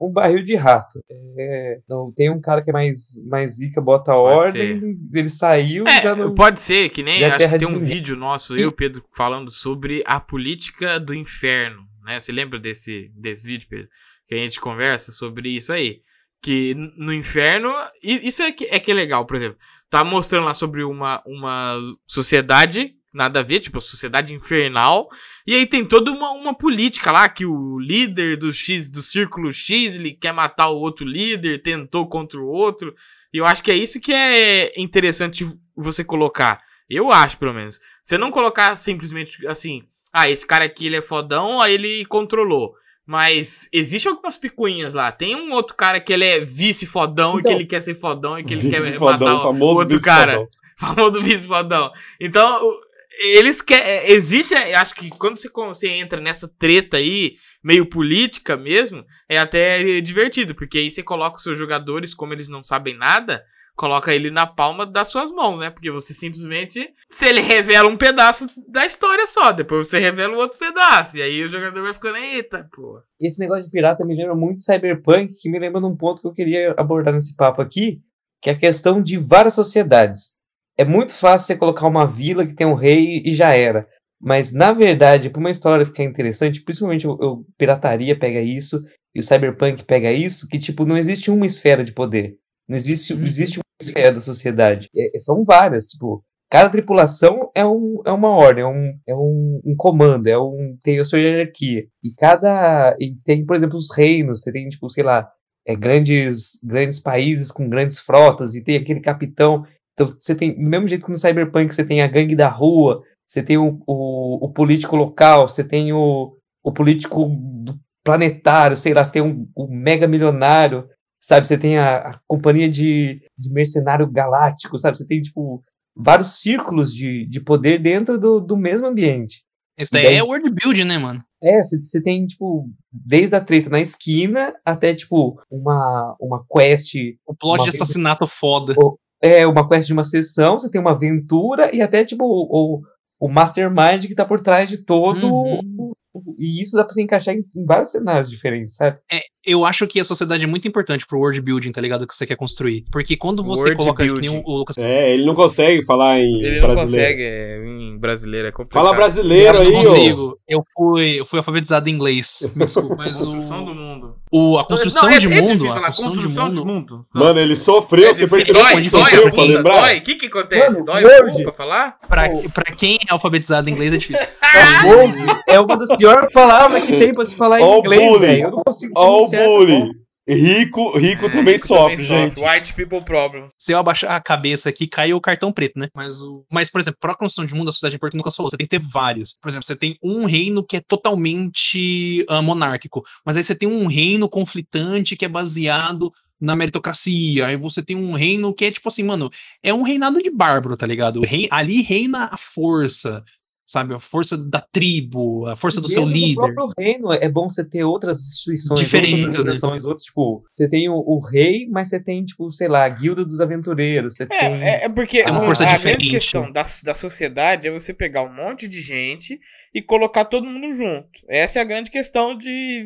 um, barril de rato. É, não, tem um cara que é mais, mais zica, bota ordem, ele saiu É, já não. pode ser, que nem é acho que tem um ninguém. vídeo nosso, eu e o Pedro, falando sobre a política do inferno, né? Você lembra desse, desse vídeo, Pedro? Que a gente conversa sobre isso aí. Que no inferno, isso é que, é que é legal, por exemplo. Tá mostrando lá sobre uma, uma sociedade, nada a ver, tipo, sociedade infernal. E aí tem toda uma, uma política lá, que o líder do X, do círculo X, ele quer matar o outro líder, tentou contra o outro. E eu acho que é isso que é interessante você colocar. Eu acho, pelo menos. Você não colocar simplesmente assim, ah, esse cara aqui ele é fodão, aí ele controlou. Mas existe algumas picuinhas lá. Tem um outro cara que ele é vice fodão e Então, que ele quer ser fodão e que ele quer matar o famoso outro cara. Famoso vice fodão. Então, o- eles querem. Existe, eu acho que quando você, você entra nessa treta aí, meio política mesmo, é até divertido, porque aí você coloca os seus jogadores, como eles não sabem nada, coloca ele na palma das suas mãos, né? Porque você simplesmente. Se ele revela um pedaço da história só, depois você revela o outro pedaço. E aí o jogador vai ficando, eita, pô. Esse negócio de pirata me lembra muito Cyberpunk, que me lembra de um ponto que eu queria abordar nesse papo aqui, que é a questão de várias sociedades. É muito fácil você colocar uma vila que tem um rei e já era. Mas, na verdade, para uma história ficar interessante, principalmente o, o Pirataria pega isso e o Cyberpunk pega isso, que, tipo, não existe uma esfera de poder. Não existe, Uhum. existe uma esfera da sociedade. É- é- são várias, tipo, cada tripulação é, um, é uma ordem, é, um, é um, um comando, é um, tem a sua hierarquia. E cada. E tem, por exemplo, os reinos, você tem, tipo, sei lá, é, grandes, grandes países com grandes frotas, e tem aquele capitão. Então, você tem, do mesmo jeito que no Cyberpunk você tem a gangue da rua, você tem o, o, o político local, você tem o, o político do planetário, sei lá, você tem um, o mega milionário, sabe? Você tem a, a companhia de, de mercenário galáctico, sabe? Você tem, tipo, vários círculos de, de poder dentro do, do mesmo ambiente. Isso daí daí- é world building, né, mano? É, você tem, tipo, desde a treta na esquina até, tipo, uma, uma quest O plot de assassinato foda. é uma quest de uma sessão, você tem uma aventura e até tipo o, o, o mastermind que tá por trás de todo. Uhum. o- e isso dá pra se encaixar em, em vários cenários diferentes, sabe? É, eu acho que a sociedade é muito importante pro world building, tá ligado? Que você quer construir. Porque quando você World coloca, nem o, Lucas É, ele não consegue falar em Ele não brasileiro. consegue, é, em brasileiro é complicado. Fala brasileiro eu aí, não ô. consigo. Eu fui, eu fui alfabetizado em inglês. Me desculpa, mas Construção o, do mundo. O- a construção Não, é- de é mundo, difícil a falar construção, de mundo, Mano, ele sofreu, É você percebeu dói, difícil, dói, sofreu pra lembrar? Dói, o que que acontece? Mano, dói Word. o pra falar? pra, pra quem é alfabetizado em inglês é difícil. Word é uma das piores palavras que tem pra se falar em inglês, bullying. velho. Eu não consigo pronunciar essa. Rico, rico É, também rico sofre, gente. White people problem. Se eu abaixar a cabeça aqui, cai o cartão preto, né? Mas, o... Mas por exemplo, pra construção de mundo, a sociedade importante nunca falou. Você tem que ter vários. Por exemplo, você tem um reino que é totalmente ah, monárquico. Mas aí você tem um reino conflitante que é baseado na meritocracia. Aí você tem um reino que é tipo assim, mano, é um reinado de bárbaro, tá ligado? O rei... Ali reina a força. Sabe, a força da tribo, a força do seu líder. próprio reino é bom você ter outras instituições, Diferentes, outras né? organizações, outros, tipo, você tem o, o rei, mas você tem, tipo, sei lá, a guilda dos aventureiros, você tem... É, é, é porque Tem uma a- força a diferente. grande questão da, da sociedade é você pegar um monte de gente e colocar todo mundo junto. Essa é a grande questão de,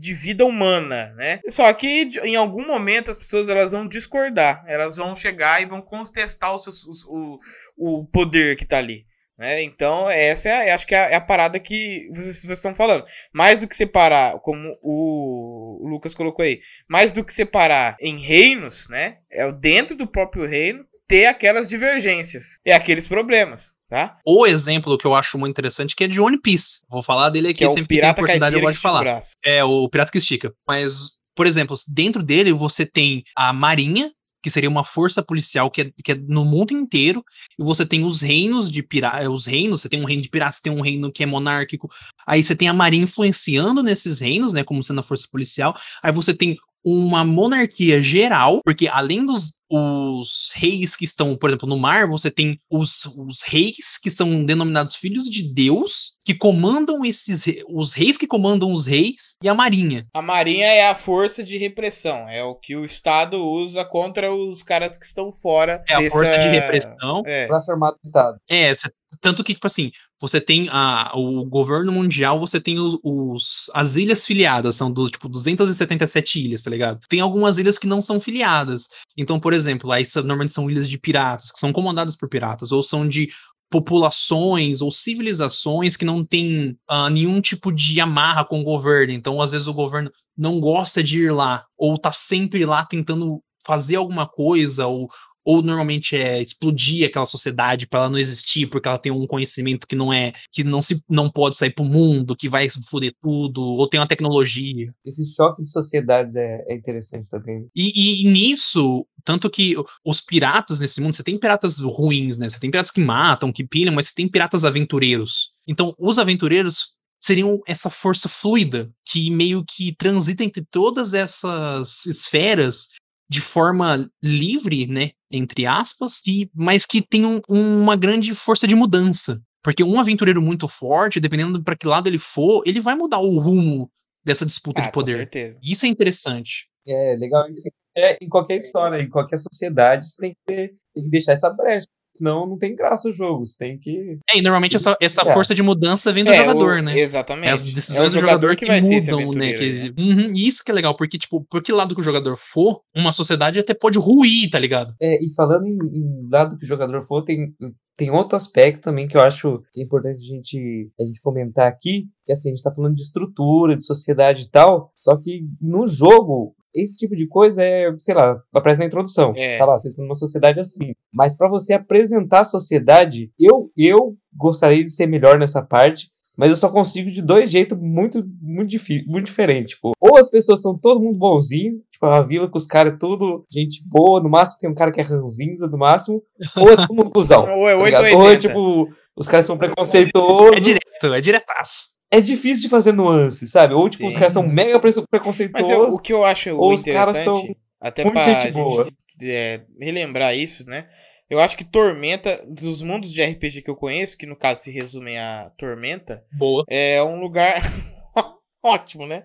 de vida humana, né? Só que em algum momento as pessoas elas vão discordar, elas vão chegar e vão contestar os os- o, o poder que tá ali. Né? Então, essa é, a- acho que é a, é a parada que vocês, vocês estão falando. Mais do que separar, como o, o Lucas colocou aí, mais do que separar em reinos, né? É dentro do próprio reino ter aquelas divergências e aqueles problemas, tá? O exemplo que eu acho muito interessante que é de One Piece. Vou falar dele aqui Que é sempre que tem oportunidade eu gosto de falar. É, o Pirata que Estica. Mas, por exemplo, dentro dele você tem a Marinha, que seria uma força policial que é, que é no mundo inteiro, e você tem os reinos de piratas, os reinos, você tem um reino de piratas, você tem um reino que é monárquico, aí você tem a Marinha influenciando nesses reinos, né, como sendo a força policial, aí você tem uma monarquia geral, porque além dos os reis que estão, por exemplo, no mar, você tem os, os reis que são denominados filhos de Deus, que comandam esses os reis que comandam os reis e a marinha. A marinha é a força de repressão, é o que o Estado usa contra os caras que estão fora É a dessa- força de repressão. É. Braço armado do Estado. É, cê- tanto que, tipo assim, você tem a, o governo mundial, você tem os, os- as ilhas filiadas, são do, tipo 277 ilhas, tá ligado? Tem algumas ilhas que não são filiadas. Então, por exemplo, aí normalmente são ilhas de piratas, que são comandadas por piratas, ou são de populações ou civilizações que não têm ah, nenhum tipo de amarra com o governo. Então, às vezes, o governo não gosta de ir lá, ou tá sempre lá tentando fazer alguma coisa, ou, ou normalmente é explodir aquela sociedade para ela não existir, porque ela tem um conhecimento que não é, que não se não pode sair pro mundo, que vai foder tudo, ou tem uma tecnologia. Esse choque de sociedades é, é interessante também. E, e- e nisso, tanto que os piratas nesse mundo, você tem piratas ruins, né? Você tem piratas que matam, que pilham, mas você tem piratas aventureiros. Então, os aventureiros seriam essa força fluida que meio que transita entre todas essas esferas de forma livre, né, entre aspas, e, mas que tem um- uma grande força de mudança. Porque um aventureiro muito forte, dependendo para que lado ele for, ele vai mudar o rumo dessa disputa Ah, de com poder. certeza. Isso é interessante. É legal isso. É, em qualquer história, em qualquer sociedade, você tem que, ter, tem que deixar essa brecha. Senão não tem graça o jogo. Você tem que. É, e normalmente essa, essa Certo. força de mudança vem do É, jogador, o- né? Exatamente. É as É o decisões do jogador jogador que que, vai ser esse mudam, né? Que, Uhum, e isso que é legal, porque, tipo, por que lado que o jogador for, uma sociedade até pode ruir, tá ligado? É, e falando em, em lado que o jogador for, tem, tem outro aspecto também que eu acho que é importante a gente, a gente comentar aqui, que assim, a gente tá falando de estrutura, de sociedade e tal, só que no jogo, esse tipo de coisa é, sei lá, aparece na introdução. É. Tá lá, vocês estão numa sociedade assim. Mas pra você apresentar a sociedade, eu, eu gostaria de ser melhor nessa parte, mas eu só consigo de dois jeitos muito, muito, muito diferentes. Tipo, ou as pessoas são todo mundo bonzinho, tipo, a vila com os caras é tudo gente boa, no máximo tem um cara que é ranzinza, no máximo, ou é todo mundo cuzão. Ou é tá 8 ligado? ou é 80. tipo, os caras são preconceituosos. É direto, é diretaço. É difícil de fazer nuance, sabe? Ou tipo, os Sim. caras são mega pre- Mas eu- preconceituosos. o que eu acho ou os interessante, caras são até muito pra gente gente boa. é, relembrar isso, né? Eu acho que Tormenta, dos mundos de RPG que eu conheço, que no caso se resumem a Tormenta, Boa. é um lugar ótimo, né?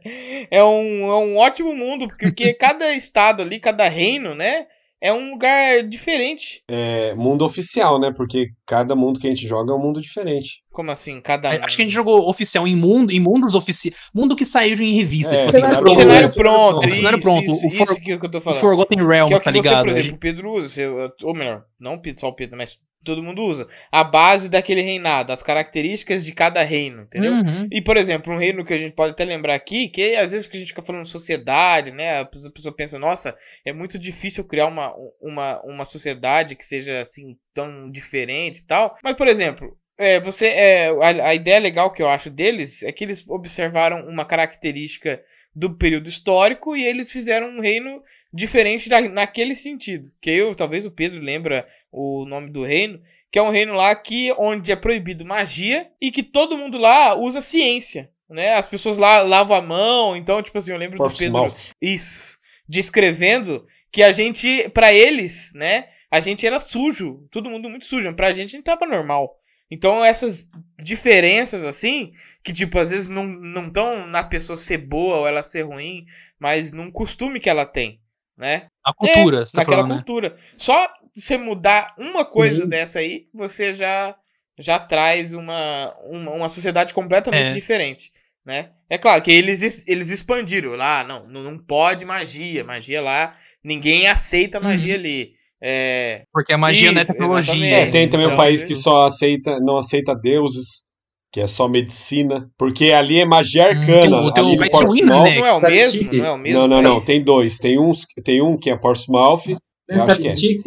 É um, é um ótimo mundo, porque cada estado ali, cada reino, né? É um lugar diferente. É mundo oficial, né? Porque cada mundo que a gente joga é um mundo diferente. Como assim? Cada É, mundo. Acho que a gente jogou oficial em mundo, em mundos oficiais. Mundo que saiu em revista. É, tipo assim, cenário tipo, pronto, Cenário pronto, isso, Cenário pronto, Isso, o isso for- que eu tô o falando. Forgotten Que é Realms, o que tá você, ligado? por A exemplo, o Pedro usa, você- ou melhor, não só o Pedro, mas todo mundo usa. A base daquele reinado, as características de cada reino, entendeu? Uhum. E, por exemplo, um reino que a gente pode até lembrar aqui, que às vezes que a gente fica falando sociedade, né? A pessoa pensa, nossa, é muito difícil criar uma, uma, uma sociedade que seja assim tão diferente e tal. Mas, por exemplo, é, você, é, a, a ideia legal que eu acho deles é que eles observaram uma característica do período histórico e eles fizeram um reino diferente naquele sentido. Que eu, talvez o Pedro lembra o nome do reino, que é um reino lá que onde é proibido magia e que todo mundo lá usa ciência, né? As pessoas lá lavam a mão, então tipo assim, eu lembro do Pedro Portsmouth. isso, descrevendo que a gente, pra eles, né, a gente era sujo, todo mundo muito sujo, pra gente a gente tava normal. Então essas diferenças assim, que tipo às vezes não não tão na pessoa ser boa ou ela ser ruim, mas num costume que ela tem, né? A cultura, É, você tá naquela falando, né? cultura. Só você mudar uma coisa Sim. dessa aí, você já já traz uma, uma, uma sociedade completamente É. diferente, né? É claro que eles, es- eles expandiram lá, não, não não pode magia, magia lá, ninguém aceita magia ali. É, Porque a magia não é Isso, tecnologia. É, tem também então, um país é- que só aceita, não aceita deuses, que é só medicina, porque ali é magia Hum, arcana. tem o- tem ali em White Portsmouth- Winner, né? não é o mesmo, não é o mesmo. Não, não, não. Tem dois. Tem, uns, tem um que é Portsmouth. Não é. stick?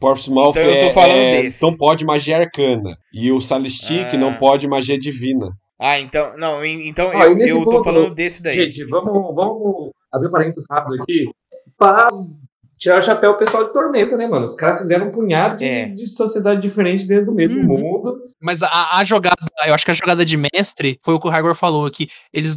Portsmouth Então eu tô é- falando é- desse. não pode magia arcana. E o Salistic Ah. não pode magia divina. Ah, então, não, então Ó, eu, eu tô ponto, falando desse daí. Gente, vamos, vamos abrir um parênteses rápido aqui pra tirar o chapéu o pessoal de Tormenta, né, mano? Os caras fizeram um punhado de, É. de sociedade diferente dentro do mesmo Uhum. mundo. Mas a, a jogada, eu acho que a jogada de mestre foi o que o Hagor falou, que eles,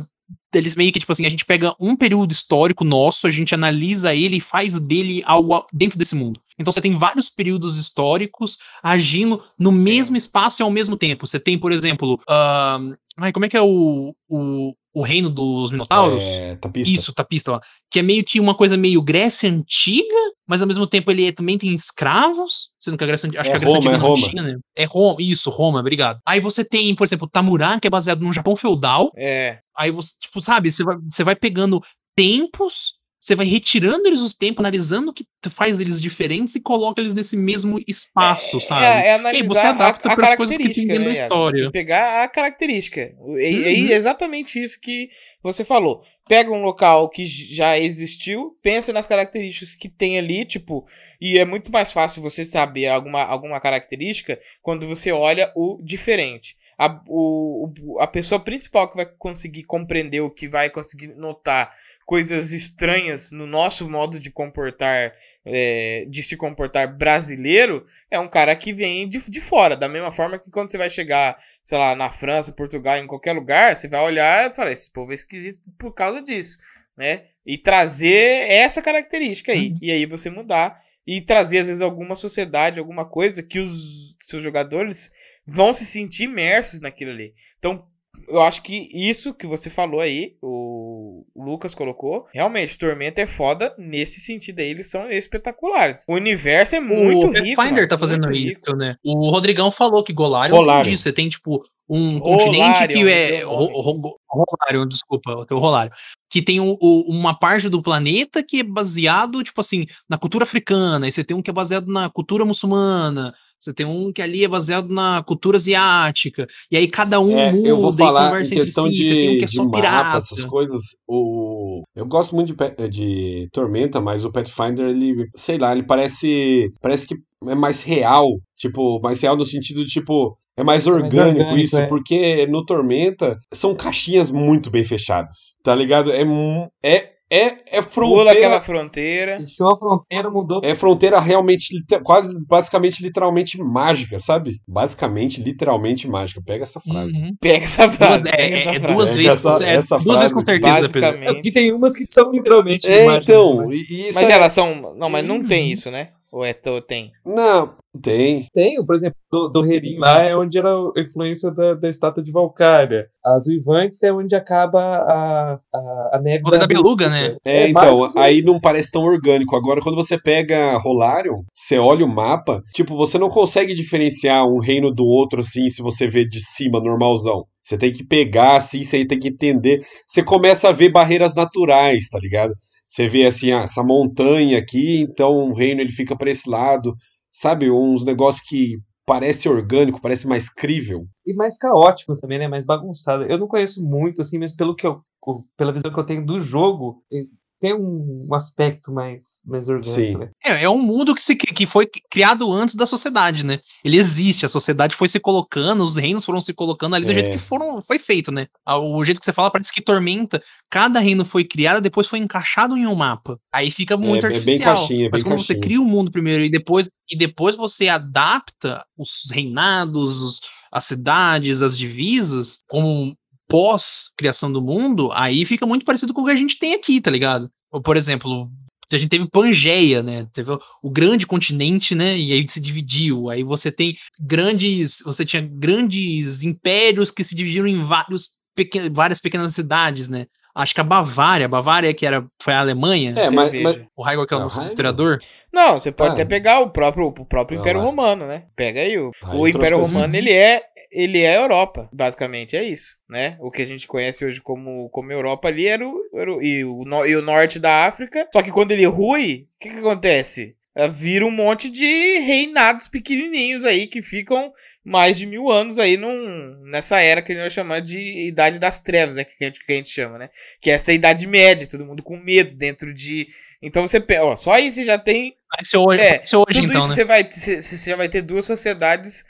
eles meio que, tipo assim, a gente pega um período histórico nosso, a gente analisa ele e faz dele algo dentro desse mundo. Então você tem vários períodos históricos agindo no mesmo espaço e ao mesmo tempo. Você tem, por exemplo, ahn, ai, como é que é o, o, o reino dos Minotauros? É, tapista. Isso, tapista lá. Que é meio que uma coisa meio Grécia antiga, mas ao mesmo tempo ele é- também tem escravos. Sendo que a Grécia, acho É que a Grécia Roma, antiga é não Roma. tinha, né? É Roma, isso, Roma, obrigado. Aí você tem, por exemplo, Tamurá, que é baseado no Japão feudal. É. Aí você, tipo, sabe, você vai, você vai pegando tempos, você vai retirando eles os tempos, analisando o que faz eles diferentes e coloca eles nesse mesmo espaço, sabe? É, é E aí analisar você adapta para as coisas que tem dentro da né, Iago? história. Você pegar a característica. É, é Uhum. exatamente isso que você falou. Pega um local que já existiu, pensa nas características que tem ali, tipo, e é muito mais fácil você saber alguma, alguma característica quando você olha o diferente. A, o- a pessoa principal que vai conseguir compreender o que vai conseguir notar coisas estranhas no nosso modo de comportar, é, de se comportar brasileiro, é um cara que vem de, de fora. Da mesma forma que quando você vai chegar, sei lá, na França, Portugal, em qualquer lugar, você vai olhar e falar: esse povo é esquisito por causa disso, né? E trazer essa característica aí. Uhum. E aí você mudar. E trazer, às vezes, alguma sociedade, alguma coisa que os seus jogadores vão se sentir imersos naquilo ali. Então, eu acho que isso que você falou aí, o, o Lucas colocou. Realmente, Tormenta é foda nesse sentido aí, eles são espetaculares. O universo é muito o rico. Pathfinder mano, tá fazendo isso, né? O Rodrigão falou que Golarion, Golarion. tem disso. Você tem, tipo, um Rolarion, continente que é. meu Ro- nome. Ro- Rolarion, desculpa, o teu Rolarion. Que tem um- o- uma parte do planeta que é baseado, tipo assim, na cultura africana. E você tem um que é baseado na cultura muçulmana. Você tem um que ali é baseado na cultura asiática. E aí cada um É, muda eu vou e falar em conversa entre si. questão você tem um de, que é de só mapa, pirata. essas coisas. O... Eu gosto muito de, Pe- de Tormenta, mas o Pathfinder, ele, sei lá, ele parece. Parece que é mais real. Tipo, mais real no sentido de, tipo. É mais mais orgânico, orgânico, isso, é. porque no Tormenta são caixinhas muito bem fechadas. Tá ligado? É. mu- É, é, é Pula aquela fronteira. fronteira. Fechou a fronteira, mudou. É fronteira realmente, quase, basicamente, literalmente mágica, sabe? Basicamente, literalmente mágica. Pega essa frase. Uhum. Pega essa frase. é, é- essa é frase. duas vezes. essa- é essa duas vezes com certeza, Pedro. Basicamente. Porque tem umas que são literalmente É, mágicas, então. né? E, e Mas é- elas são. Não, mas não Uhum. tem isso, né? Ou é ou tem? Não, tem. Tem, por exemplo, do, do Herim lá é onde era a influência da, da estátua de Valkyria. As Uivantes é onde acaba a, a, a neve Roda da Beluga, né? É, mais então, aí não parece tão orgânico. Agora, quando você pega Rolarion, você olha o mapa, tipo, você não consegue diferenciar um reino do outro assim, se você vê de cima, normalzão. Você tem que pegar, assim, você tem que entender. Você começa a ver barreiras naturais, tá ligado? Você vê, assim, essa montanha aqui, então o reino ele fica pra esse lado. Sabe? Uns negócios que parece orgânico, parece mais crível. E mais caótico também, né? Mais bagunçado. Eu não conheço muito, assim, mas pelo que eu, pela visão que eu tenho do jogo, tem um, um aspecto mais, mais orgânico, Sim. né? É, é um mundo que, se, que foi criado antes da sociedade, né? Ele existe, a sociedade foi se colocando, os reinos foram se colocando ali do É. jeito que foram, foi feito, né? O jeito que você fala parece que Tormenta, cada reino foi criado, depois foi encaixado em um mapa. Aí fica muito é bem artificial. caixinha, é Mas bem quando você caixinha. cria o mundo primeiro e depois, e depois você adapta os reinados, os- as cidades, as divisas, como pós-criação do mundo, aí fica muito parecido com o que a gente tem aqui, tá ligado? Ou, por exemplo, a gente teve Pangeia, né? Teve o- o grande continente, né? E aí se dividiu. Aí você tem grandes. Você tinha grandes impérios que se dividiram em vários pequen- várias pequenas cidades, né? Acho que a Bavária, a Bavária que era, foi a Alemanha, É, mas, mas o Raigor que é o Ah, nosso historiador. Não, você pode Ah. até pegar o próprio, o próprio Império lá. Romano, né? Pega aí o, Aí o Império Romano, ele é ele é a Europa, basicamente é isso, né? O que a gente conhece hoje como, como Europa ali era o, era o- e, o, no- e o norte da África. Só que quando ele rui, o que que acontece? Ah, Vira um monte de reinados pequenininhos aí que ficam mais de mil anos aí num, nessa era que a gente vai chamar de Idade das Trevas, né? Que a gente, que a gente chama, né? Que é essa Idade Média, todo mundo com medo dentro de... Então você... Ó, só aí você já tem Parece hoje, É, parece hoje tudo então, isso né? você vai você você já vai ter duas sociedades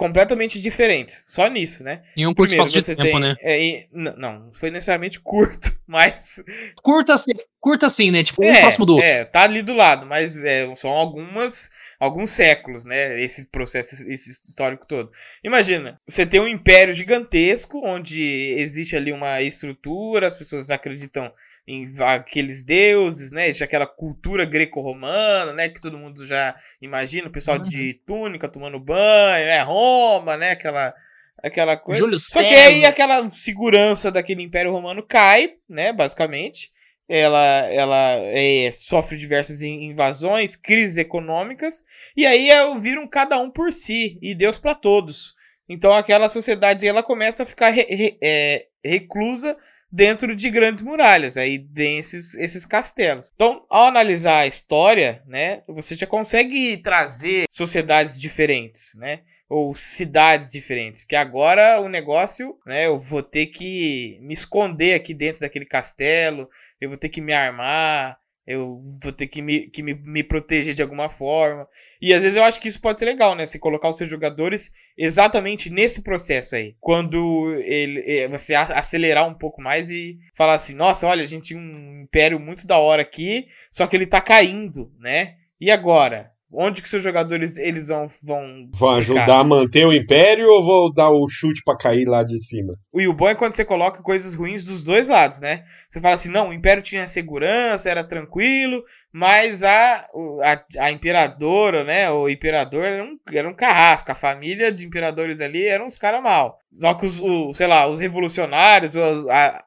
completamente diferentes. Só nisso, né? Em um curto Primeiro, espaço de tempo, tem. né? é, e- não, não foi necessariamente curto, mas. Curta assim, curta assim, né? Tipo, um é, próximo do outro. É, tá ali do lado, mas é, são algumas. Alguns séculos, né? Esse processo, esse histórico todo. Imagina, você tem um império gigantesco, onde existe ali uma estrutura, as pessoas acreditam em aqueles deuses, né? Já aquela cultura greco-romana, né? Que todo mundo já imagina, o pessoal Uhum. de túnica tomando banho, é Roma, né? Aquela, aquela coisa. Júlio Só que aí aquela segurança daquele Império Romano cai, né, basicamente. Ela, ela é, sofre diversas in- invasões, crises econômicas, e aí é, viram cada um por si, e Deus para todos. Então aquela sociedade ela começa a ficar re- re- é, reclusa dentro de grandes muralhas, aí tem esses, esses castelos. Então, ao analisar a história, né, você já consegue trazer sociedades diferentes, né? Ou cidades diferentes. Porque agora o negócio, né? Eu vou ter que me esconder aqui dentro daquele castelo, eu vou ter que me armar, eu vou ter que me, que me, me proteger de alguma forma. E às vezes eu acho que isso pode ser legal, né? Você colocar os seus jogadores exatamente nesse processo aí. Quando ele, eh, você acelerar um pouco mais e falar assim: nossa, olha, a gente tinha um império muito da hora aqui, só que ele tá caindo, né? E agora? Onde que seus jogadores eles vão vão Vão ficar? ajudar a manter o império ou vou dar o chute pra cair lá de cima? E o bom é quando você coloca coisas ruins dos dois lados, né? Você fala assim, não, o Império tinha segurança, era tranquilo, mas a, a, a imperadora, né, o imperador era um, era um carrasco, a família de imperadores ali eram uns caras mal. Só que os, o- sei lá, os revolucionários,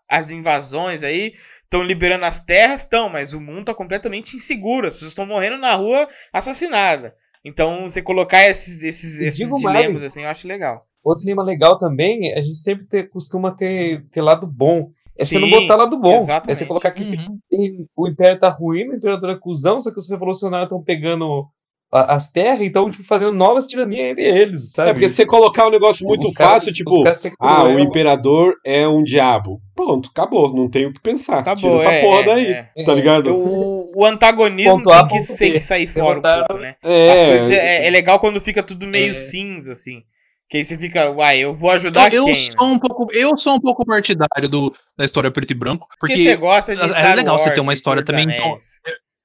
as invasões aí, estão liberando as terras, estão, mas o mundo tá completamente inseguro. As pessoas estão morrendo na rua assassinadas. Então, você colocar esses, esses, E esses dilemas, mais. assim, eu acho legal. Outro dilema legal também, a gente sempre ter- costuma ter, ter lado bom. É você não Sim, botar lado bom. É exatamente. você colocar que Uhum. o Império tá ruim, o Imperador é cuzão, só que os revolucionários estão pegando as terras e estão tipo, fazendo novas tiranias entre eles, sabe? É porque se você colocar um negócio muito Os fácil, tipo, caras ser ah, o imperador é um diabo. Pronto, acabou, não tem o que pensar. Acabou, Tira essa é, porra é, daí, é. tá ligado? O, o antagonismo Ponto A, tem que, ponto ser, B. que sair fora um pouco, né? É, As coisas é, é legal quando fica tudo meio É. cinza, assim. Que aí você fica, uai, eu vou ajudar Eu, eu quem? sou um pouco, eu sou um pouco partidário do, da história preto e branco, Porque porque você gosta de é Star legal você Wars ter uma história também, então-.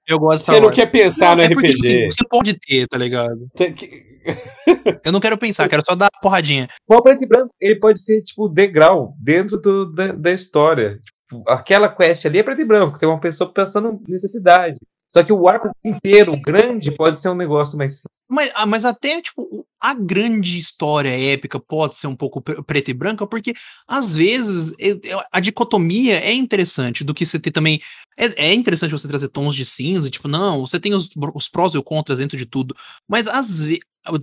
Eu gosto Você não quer pensar no é porque, tipo RPG. assim, você pode ter, tá ligado? Que- Eu não quero pensar, quero só dar porradinha. O preto e branco, ele pode ser, tipo, degrau dentro do, da, da história. Tipo, aquela quest ali é preto e branco, tem uma pessoa passando necessidade. Só que o arco inteiro, grande, pode ser um negócio mais Mas, ah, mas até, tipo, a grande história épica pode ser um pouco pre- preta e branca, porque às vezes a dicotomia é interessante do que você ter também. É, é interessante você trazer tons de cinza, tipo, não, você tem os, os prós e os contras dentro de tudo. Mas às.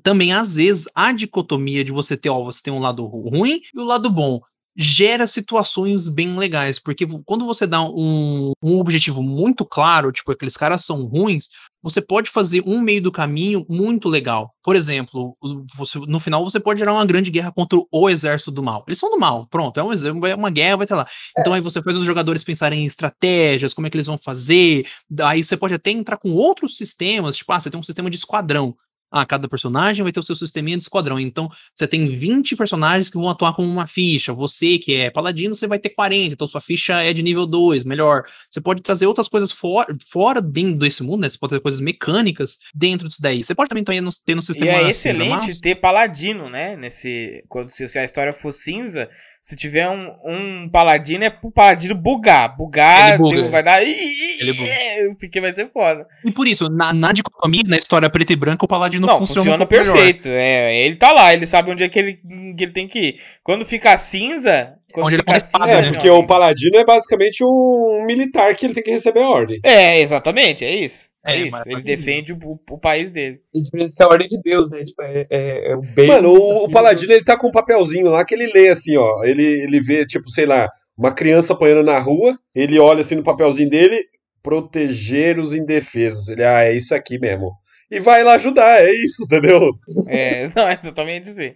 Também, às vezes, a dicotomia de você ter, ó, você tem um lado ru- ruim e o lado bom gera situações bem legais, porque quando você dá um, um objetivo muito claro, tipo, aqueles caras são ruins, você pode fazer um meio do caminho muito legal. Por exemplo, você- no final você pode gerar uma grande guerra contra o exército do mal. Eles são do mal, pronto, é um exército, vai- uma guerra, vai ter lá. Então aí você faz os jogadores pensarem em estratégias, como é que eles vão fazer. Aí você pode até entrar com outros sistemas, tipo, ah, você tem um sistema de esquadrão. Ah, cada personagem vai ter o seu sisteminha de esquadrão. Então, você tem 20 personagens que vão atuar como uma ficha. Você, que é paladino, você vai ter 40. Então, sua ficha é de nível 2, melhor. Você pode trazer outras coisas fora, fora dentro desse mundo, né? Você pode ter coisas mecânicas dentro disso daí. Você pode também ter no, ter no E sistema. é cinza, excelente ter paladino, né? Nesse. Quando se a história for cinza, se tiver um, um paladino, é pro paladino bugar. Bugar Ele buga. deu- vai dar. Ele buga. é, Porque vai ser foda. E por isso, na, na dicotomia, na história preto e branco, o paladino Não, funciona, funciona, um perfeito. É, ele tá lá, ele sabe onde é que ele, que ele tem que ir. Quando fica cinza. Quando Onde ele fica põe a espada, É, né? porque o paladino é basicamente um militar que ele tem que receber a ordem. É, exatamente, é isso. É, É, isso. mas- Ele defende o, o- país dele. A diferença é que é a ordem de Deus, né? Tipo, é, é, é o bem. Mano, o, o acima paladino ele tá com um papelzinho lá que ele lê assim, ó. Ele, ele vê, tipo, sei lá, uma criança apanhando na rua, ele olha assim no papelzinho dele, proteger os indefesos. Ele, ah, é isso aqui mesmo. E vai lá ajudar, é isso, entendeu? É, não, é exatamente assim.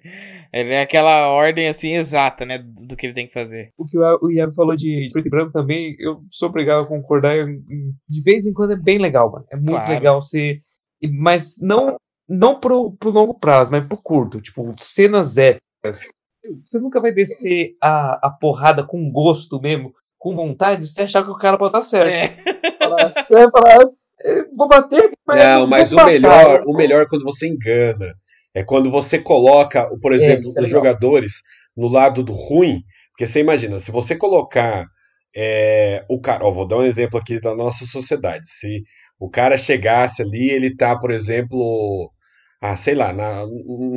Ele é aquela ordem assim exata, né? Do que ele tem que fazer. o que o Iago falou de preto e branco também, eu sou obrigado a concordar. De vez em quando é bem legal, mano. É muito Claro. legal você. Mas não, não pro, pro longo prazo, mas pro curto. Tipo, cenas épicas. Você nunca vai descer a, a porrada com gosto mesmo, com vontade, se achar que o cara pode dar certo. É. Falar- Você vai falar, "Eh, vou bater, mas. Não, mas o matar." melhor, o melhor é quando você engana. É quando você coloca, por exemplo, isso é os jogadores no lado do ruim. Porque você imagina, se você colocar é, o cara. Ó, vou dar um exemplo aqui da nossa sociedade. Se o cara chegasse ali, ele tá, por exemplo. Ah, sei lá, na-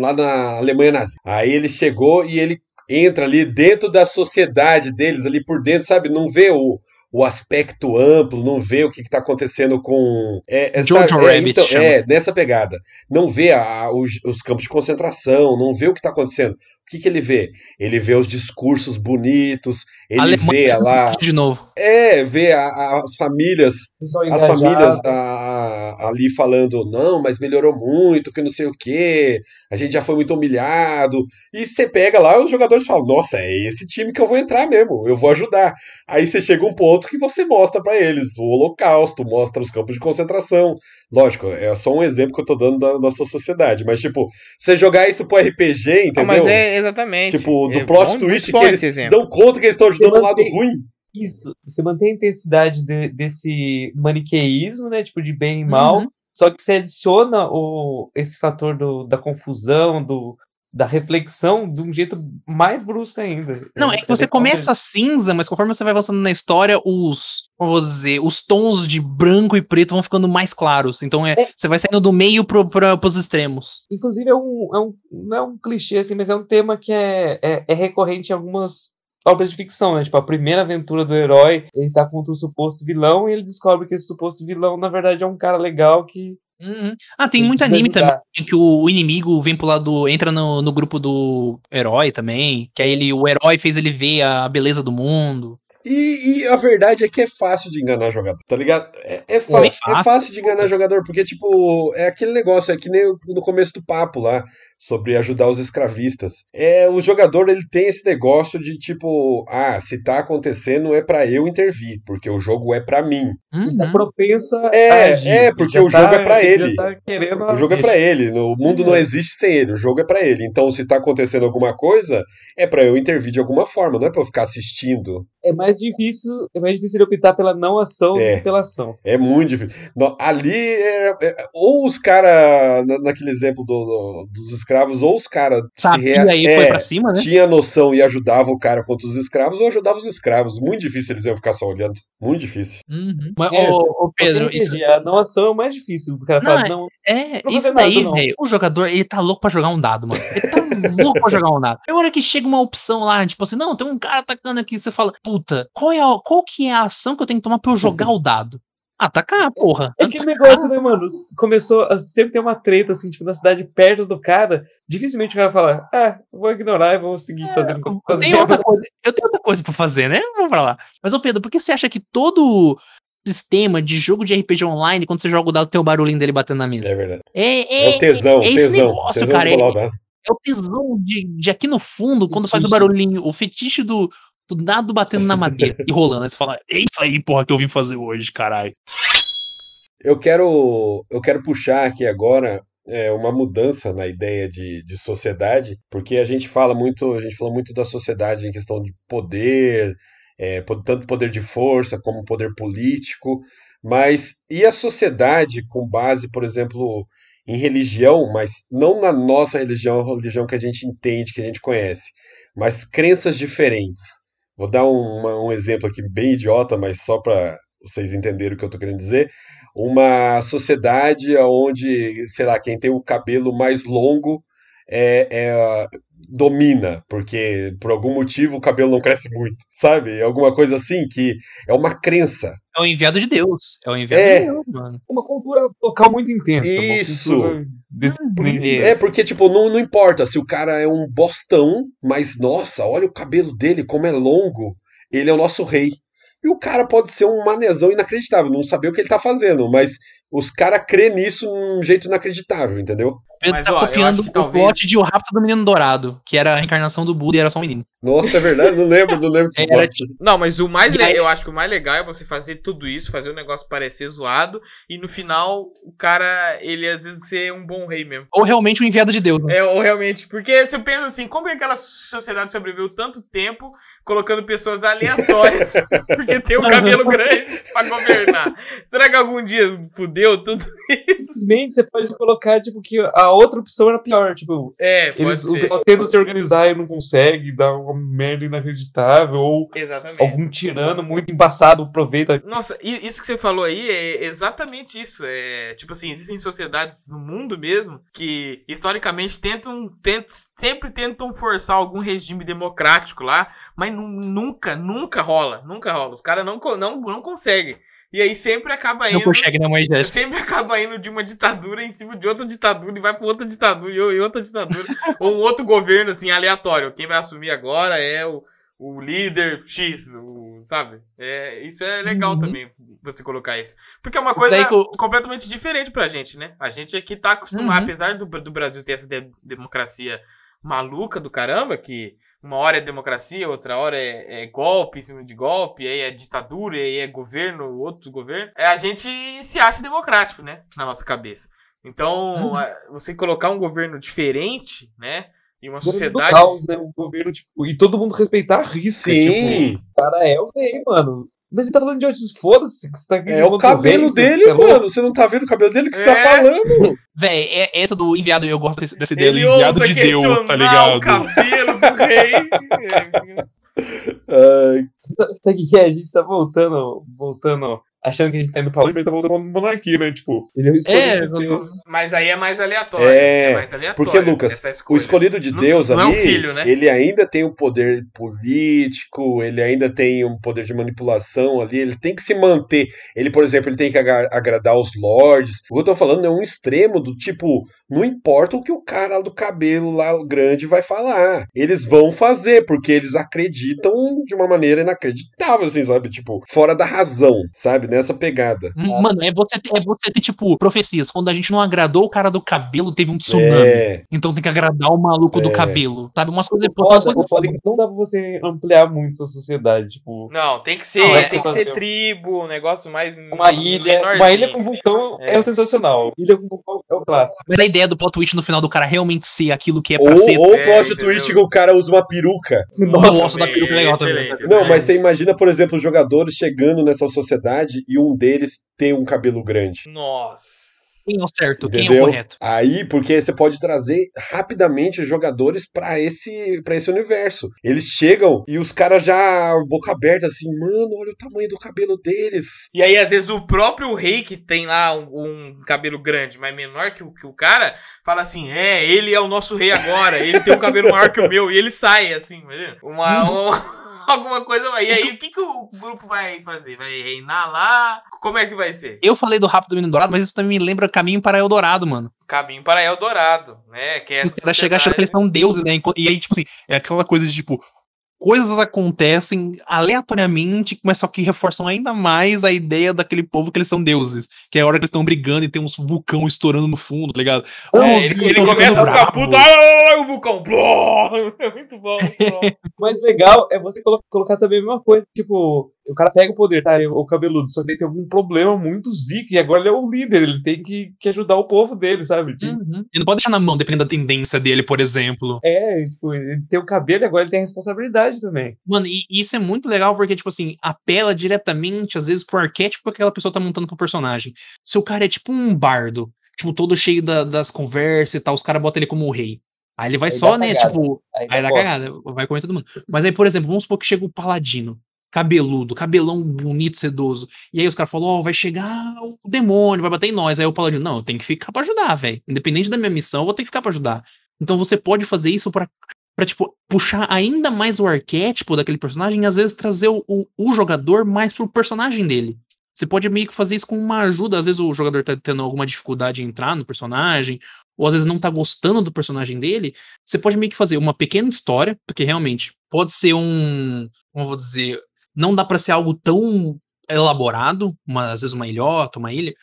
lá na Alemanha nazi. Aí ele chegou e ele entra ali dentro da sociedade deles, ali por dentro, sabe? Não vê o, o aspecto amplo, não vê o que está acontecendo com. É, é, Jojo sabe, é, Rabbit então, é, nessa pegada. Não vê a- os, os campos de concentração, não vê o que está acontecendo. O que, que ele vê? Ele vê os discursos bonitos, ele Alemanha vê lá. de novo. É, vê a- a- as famílias as famílias a- a- ali falando, não, mas melhorou muito, que não sei o quê, a gente já foi muito humilhado. E você pega lá, os jogadores falam, nossa, é esse time que eu vou entrar mesmo, eu vou ajudar. Aí você chega um ponto que você mostra pra eles o holocausto, mostra os campos de concentração. Lógico, é só um exemplo que eu tô dando da nossa sociedade, mas tipo, você jogar isso pro RPG, entendeu? mas é exatamente. Tipo, do é plot bom- twist que eles esse se dão conta que eles estão ajudando o lado ruim. Isso, você mantém a intensidade de- desse maniqueísmo, né? Tipo, de bem e mal. Uhum. Só que você adiciona o, esse fator do, da confusão, do, da reflexão de um jeito mais brusco ainda. Não, é que você começa cinza, mas conforme você vai avançando na história, os, como vou dizer, os tons de branco e preto vão ficando mais claros. Então é, É. você vai saindo do meio pro, pra, pros extremos. Inclusive, é um, é um. Não é um clichê, assim, mas é um tema que é, é, é recorrente em algumas obras de ficção, né? Tipo, a primeira aventura do herói, ele tá contra o suposto vilão e ele descobre que esse suposto vilão, na verdade, é um cara legal que. Uhum. Ah, tem Ele muito anime ajudar. também, que o, inimigo vem pro lado, entra no, no grupo do herói também, que aí ele, o herói fez ele ver a beleza do mundo. E, e a verdade é que é fácil de enganar jogador, tá ligado? É, é, fa- bem é fácil. fácil de enganar jogador, porque, tipo, é aquele negócio, é que nem no começo do papo lá, sobre ajudar os escravistas. É, o jogador, ele tem esse negócio de, tipo, ah, se tá acontecendo é pra eu intervir, porque o jogo é pra mim. Ele tá Uhum. propenso a É, agir. é, Ele porque já o jogo é pra ele. ele. já tá querendo O jogo é a pra ele, no- o mundo não É. existe sem ele, o jogo é pra ele. Então, se tá acontecendo alguma coisa, é pra eu intervir de alguma forma, não é pra eu ficar assistindo. É mais difícil, é mais difícil ele optar pela não ação É. do que pela ação. É muito difícil. No- ali, é- é- ou os caras, naquele exemplo do- do- dos escravos, ou os caras Sabia aí, foi pra cima, né? tinha noção e ajudava o cara contra os escravos, ou ajudava os escravos. Muito difícil eles iam ficar só olhando. Muito difícil. Uhum. Mas, É, ô, ô, Pedro, isso, RPG, A não ação é o mais difícil do cara Não, falar, não, é, Não isso fazer nada, daí, velho, o jogador, ele tá louco pra jogar um dado, mano. Ele tá louco pra jogar um dado. É hora que chega uma opção lá, tipo assim, não, tem um cara atacando aqui, você fala, puta, qual, é a, qual que é a ação que eu tenho que tomar pra eu jogar o dado? Atacar, porra. É aquele negócio, né, mano? Começou a sempre ter uma treta, assim, tipo, na cidade perto do cara. Dificilmente o cara fala, ah, vou ignorar e vou seguir fazendo o que eu tenho fazendo. outra coisa, eu tenho outra coisa pra fazer, né? Vamos pra lá. Mas, ô Pedro, por que você acha que todo sistema de jogo de RPG online, quando você joga o dado, tem o barulhinho dele batendo na É mesa? verdade. É, É o tesão, é esse tesão. negócio, tesão cara. É, é o tesão de, de aqui no fundo, quando faz o barulhinho, o fetiche do, do dado batendo na madeira e rolando. Aí você fala, é isso aí, porra, que eu vim fazer hoje, caralho. Eu quero, eu quero puxar aqui agora é, uma mudança na ideia de, de sociedade, porque a gente fala muito, a gente fala muito da sociedade em questão de poder, é, tanto poder de força como poder político, mas e a sociedade com base, por exemplo, em religião, mas não na nossa religião, a religião que a gente entende, que a gente conhece, mas crenças diferentes. Vou dar um, exemplo aqui bem idiota, mas só para vocês entenderem o que eu estou querendo dizer. Uma sociedade onde, sei lá, quem tem o cabelo mais longo é, é, domina, porque por algum motivo o cabelo não cresce muito, sabe? Alguma coisa assim que é uma crença. É o enviado de Deus. É o enviado É. de Deus, mano. Uma cultura local muito intensa. Isso. de- Isso. É porque, tipo, não, não importa se o cara é um bostão, mas nossa, olha o cabelo dele, como é longo. Ele é o nosso rei. E o cara pode ser um manezão inacreditável, não saber o que ele tá fazendo, mas os caras crê nisso num jeito inacreditável, entendeu? Pedro Mas, tá ó, copiando o talvez- plot de O Rapto do Menino Dourado, que era a reencarnação do Buda e era só um menino. Nossa, é verdade, não lembro, não lembro desse Era plot. Não, mas o mais le- aí- eu acho que o mais legal é você fazer tudo isso, fazer o negócio parecer zoado e no final o cara, ele às vezes ser um bom rei mesmo. Ou realmente o enviado de Deus, né? É, ou realmente, porque você pensa assim, como é que aquela sociedade sobreviveu tanto tempo colocando pessoas aleatórias porque tem o cabelo grande pra governar? Será que algum dia fudeu tudo? Simplesmente você pode colocar, tipo, que a outra opção era pior. Tipo, É, eles, o pessoal tenta se organizar e não consegue, dá uma merda inacreditável. Ou Exatamente. algum tirano muito embaçado aproveita. Nossa, isso que você falou aí é exatamente isso. É, tipo assim, existem sociedades no mundo mesmo que historicamente tentam, tentam sempre tentam forçar algum regime democrático lá, mas nu- nunca, nunca rola, nunca rola. Os caras não, não, não conseguem. E aí sempre acaba Não indo né, sempre acaba indo de uma ditadura em cima de outra ditadura e vai pra outra ditadura e outra ditadura. ou um outro governo, assim, aleatório. Quem vai assumir agora é o, o líder X, o- sabe? É, isso é legal Uhum. também, você colocar isso. Porque é uma coisa que eu- completamente diferente pra gente, né? A gente aqui tá acostumado, Uhum. apesar do, do Brasil ter essa de- democracia maluca do caramba, que uma hora é democracia, outra hora é, é golpe em cima de golpe, aí é ditadura, aí é governo, outro governo. É, a gente se acha democrático, né? Na nossa cabeça. Então, a- você colocar um governo diferente, né? E uma Governo do sociedade. caos, né? Um governo, tipo, e todo mundo respeitar a risca. Tipo, Sim, o cara é o rei, mano. Mas ele tá falando de Otis, foda-se, que você tá É o cabelo dele, você é mano. Você não tá vendo o cabelo dele? O que você tá É. falando? Véi, é, essa do enviado, eu gosto desse- dessa ideia Ele do enviado de Deus, tá ligado? o cabelo do rei. Ai, Sabe o que que é? A gente tá voltando, voltando, achando que a gente tá indo pra longe, mas tá voltando pra monarquia, né? Tipo, ele é o escolhido É, de Deus. Mas aí é mais aleatório. É, mais aleatório porque, Lucas, o escolhido de Não- Deus não é ali, um filho, né? ele ainda tem um poder político, ele ainda tem um poder de manipulação ali, ele tem que se manter. Ele, por exemplo, ele tem que agra- agradar os lords. O que eu tô falando é um extremo do tipo, não importa o que o cara do cabelo lá grande vai falar. Eles vão fazer, porque eles acreditam de uma maneira inacreditável, assim, sabe? Tipo, fora da razão, sabe? Nessa pegada. Mano, é você, ter, é você ter, tipo, profecias. Quando a gente não agradou o cara do cabelo, teve um tsunami. É, Então tem que agradar o maluco do É. cabelo. Sabe? Umas coisas. O umas foda, o coisas foda que não dá pra você ampliar muito essa sociedade, tipo... Não, tem que ser, Não, é tem que que ser fazer- tribo, um negócio mais. Uma ilha, uma ilha com vulcão é. É. o sensacional. Ilha com vulcão é o clássico. Mas a ideia do plot twist no final do cara realmente ser aquilo que é pra ou, ser. ou É, plot twist que o cara usa uma peruca. Nossa, da peruca é legal também. excelente, Não, mas você imagina, por exemplo, os jogadores chegando nessa sociedade e um deles tem um cabelo grande. Nossa. Quem é o certo? Quem é Entendeu? o correto? Aí, porque você pode trazer rapidamente os jogadores pra esse, pra esse universo. Eles chegam e os caras já boca aberta assim, mano, olha o tamanho do cabelo deles. E aí, às vezes, o próprio rei que tem lá um, um cabelo grande, mas menor que o, que o cara, fala assim: é, ele é o nosso rei agora, ele tem um cabelo maior que o meu, e ele sai, assim, imagina. Uma. uma- Alguma coisa. E aí, o que, que o grupo vai fazer? Vai reinar lá? Como é que vai ser? Eu falei do Rápido Menino Dourado, mas isso também me lembra Caminho para Eldorado, mano. Caminho para Eldorado, né? Que é Os caras chegam achando que eles são deuses, né? E aí, tipo assim, é aquela coisa de tipo. Coisas acontecem aleatoriamente, mas só que reforçam ainda mais a ideia daquele povo que eles são deuses. Que é a hora que eles estão brigando e tem uns vulcão estourando no fundo, tá ligado? É, os ele, ele começa a ficar puto, ah, o vulcão. É muito bom, muito bom. O mais legal é você colo- colocar também a mesma coisa. Tipo, o cara pega o poder, tá? O cabeludo, só que ele tem algum problema muito zica. E agora ele é o líder, ele tem que, que ajudar o povo dele, sabe? Tem- Uhum. Ele não pode deixar na mão, dependendo da tendência dele, por exemplo. É, tipo, ele tem o cabelo e agora ele tem a responsabilidade também. Mano, e isso é muito legal porque, tipo assim, apela diretamente, às vezes, pro arquétipo que aquela pessoa tá montando pro personagem. Se o cara é tipo um bardo, tipo, todo cheio da- das conversas e tal, os caras botam ele como o rei. Aí ele vai Aí só, né, cagada. tipo, Aí, aí dá cagada, vai comer todo mundo. Mas aí, por exemplo, vamos supor que chega o paladino, cabeludo, cabelão bonito, sedoso. E aí os caras falam, ó, vai chegar o demônio, vai bater em nós. Aí o paladino, não, eu tenho que ficar pra ajudar, velho. Independente da minha missão, eu vou ter que ficar pra ajudar. Então você pode fazer isso pra Pra, tipo, puxar ainda mais o arquétipo daquele personagem e às vezes trazer o, o, o jogador mais pro personagem dele. Você pode meio que fazer isso com uma ajuda. Às vezes o jogador tá tendo alguma dificuldade em entrar no personagem, ou às vezes não tá gostando do personagem dele. Você pode meio que fazer uma pequena história, porque realmente pode ser um. Como eu vou dizer? Não dá pra ser algo tão elaborado, uma, às vezes uma ilhota, uma ilha,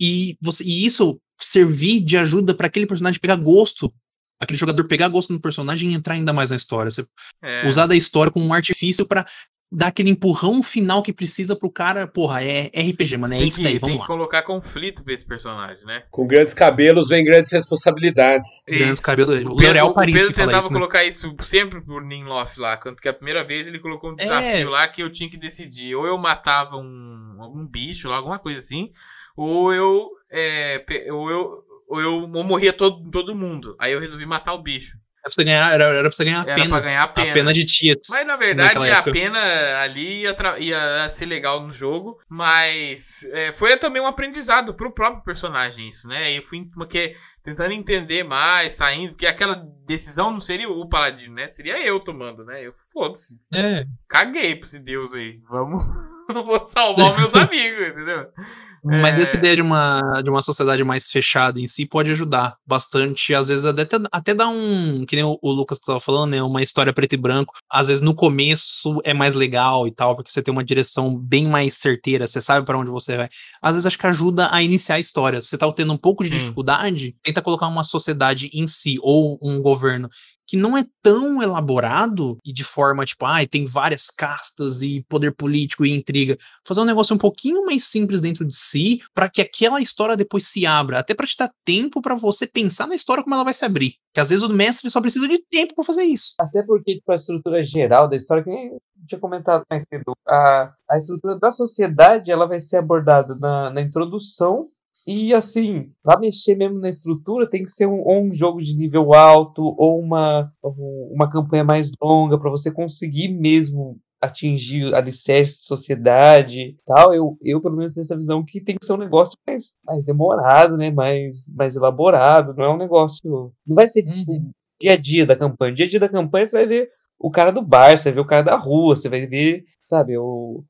e, você, e isso servir de ajuda para aquele personagem pegar gosto aquele jogador pegar gosto no personagem e entrar ainda mais na história. Você É. usar da história como um artifício pra dar aquele empurrão final que precisa pro cara, porra, é RPG, mano, é tem isso que, daí, tem vamos que lá. colocar conflito pra esse personagem, né? Com grandes cabelos vem grandes responsabilidades. Grandes Isso. cabelos. O O Pedro, L'Oréal o Paris Pedro que fala tentava isso, né? colocar isso sempre pro Ninlof lá, tanto que a primeira vez ele colocou um desafio É. lá que eu tinha que decidir. Ou eu matava um, algum bicho lá, alguma coisa assim, ou eu, é, ou eu, ou eu ou morria todo, todo mundo. Aí eu resolvi matar o bicho. Era pra você ganhar, era, era pra você ganhar a Era pena. pra ganhar a pena. A pena de Tietz. Mas na verdade naquela a pena ali ia, ia ser legal no jogo, mas é, foi também um aprendizado pro próprio personagem isso, né? Eu fui porque, tentando entender mais, saindo, porque aquela decisão não seria o paladino, né? Seria eu tomando, né? Eu foda-se, É. caguei pra esse deus aí. Vamos, vou salvar meus amigos, entendeu? Mas É. essa ideia de uma, de uma sociedade mais fechada em si pode ajudar bastante. Às vezes até, até dá um. Que nem o, o Lucas estava falando, né? Uma história preto e branco. Às vezes no começo é mais legal e tal, porque você tem uma direção bem mais certeira, você sabe para onde você vai. Às vezes acho que ajuda a iniciar a história. Se você tá tendo um pouco de Sim. dificuldade, tenta colocar uma sociedade em si, ou um governo que não é tão elaborado e de forma tipo, ai, tem várias castas e poder político e intriga. Fazer um negócio um pouquinho mais simples dentro de si, para que aquela história depois se abra, até para te dar tempo para você pensar na história como ela vai se abrir. Que às vezes o mestre só precisa de tempo para fazer isso. Até porque, tipo, a estrutura geral da história, que tinha comentado mais cedo, a, a estrutura da sociedade ela vai ser abordada na, na introdução e assim, para mexer mesmo na estrutura, tem que ser um, ou um jogo de nível alto ou uma, uma campanha mais longa para você conseguir mesmo atingir alicerce, sociedade tal. Eu, eu, pelo menos, tenho essa visão que tem que ser um negócio mais, mais demorado, né? Mais, mais elaborado. Não é um negócio. Não vai ser tipo, dia a dia da campanha. Dia a dia da campanha você vai ver o cara do bar, você vai ver o cara da rua, você vai ver, sabe, o.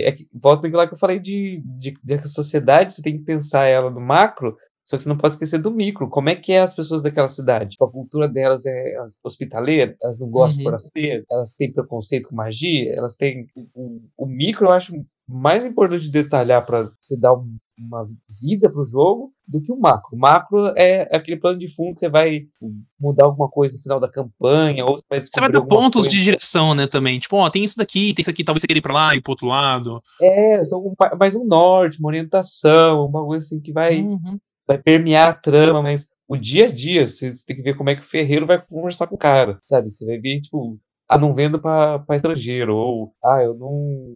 É, volta lá que eu falei de, de, de sociedade, você tem que pensar ela no macro, só que você não pode esquecer do micro. Como é que é as pessoas daquela cidade? A cultura delas é hospitaleira, elas não gostam uhum. de forasteiro, elas têm preconceito com magia, elas têm. O, o micro eu acho mais importante de detalhar para você dar um, uma vida pro jogo do que o macro. O macro é aquele plano de fundo que você vai mudar alguma coisa no final da campanha, ou você vai Você vai dar pontos coisa. de direção, né, também. Tipo, ó, tem isso daqui, tem isso aqui, talvez você queira ir pra lá e pro outro lado. É, são mais um norte, uma orientação, um bagulho assim que vai, uhum. vai permear a trama, mas o dia a dia, você, você tem que ver como é que o ferreiro vai conversar com o cara, sabe? Você vai ver, tipo, ah, não vendo para estrangeiro, ou ah, eu não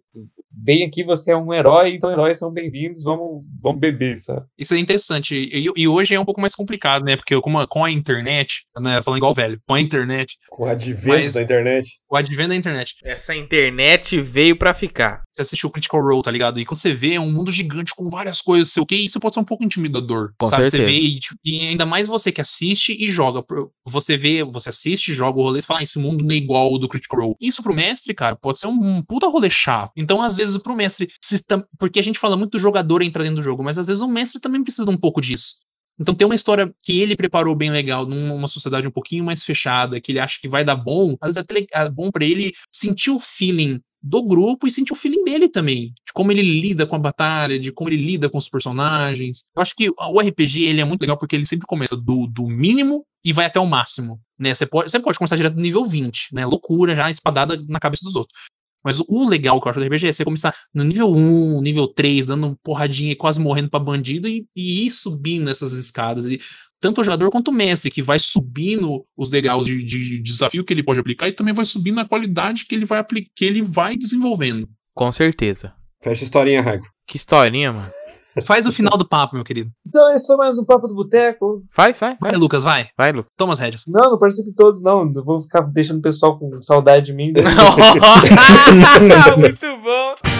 vem aqui, você é um herói, então heróis são bem-vindos, vamos, vamos beber, sabe? Isso é interessante. E, e, hoje é um pouco mais complicado, né? Porque com a, com a internet, né? Falando igual velho, com a internet. Com o advento da internet. Com o advento da internet. Essa internet veio para ficar. Você assistiu o Critical Role, tá ligado? E quando você vê é um mundo gigante com várias coisas, sei o que, isso pode ser um pouco intimidador. Com sabe? Certeza. Você vê, e, tipo, e, ainda mais você que assiste e joga. Você vê, você assiste, joga o rolê e fala, ah, esse mundo não é igual ao do Critical Role. Isso pro mestre, cara, pode ser um, puta rolê chato. Então, às vezes, pro mestre, porque a gente fala muito do jogador entrar dentro do jogo, mas às vezes o mestre também precisa um pouco disso. Então tem uma história que ele preparou bem legal numa sociedade um pouquinho mais fechada, que ele acha que vai dar bom, às vezes é, é bom para ele sentir o feeling do grupo e sentir o feeling dele também, de como ele lida com a batalha, de como ele lida com os personagens. Eu acho que o RPG ele é muito legal porque ele sempre começa do, do mínimo e vai até o máximo. Né? Você, pode, você pode começar direto do nível 20, né? Loucura já, espadada na cabeça dos outros. Mas o legal que eu acho do RPG é você começar no nível 1, nível 3, dando porradinha e quase morrendo pra bandido e, e ir subindo essas escadas. E tanto o jogador quanto o mestre, que vai subindo os degraus de, de, desafio que ele pode aplicar e também vai subindo a qualidade que ele vai, que ele vai desenvolvendo. Com certeza. Fecha a historinha, Rego. Que historinha, mano. Faz o final do papo, meu querido. Então, esse foi mais um Papo do Boteco. Faz, vai. Vai, Lucas, vai. Vai, Lucas. Toma as rédeas. Não, não participe todos, não. vou ficar deixando o pessoal com saudade de mim. Muito bom.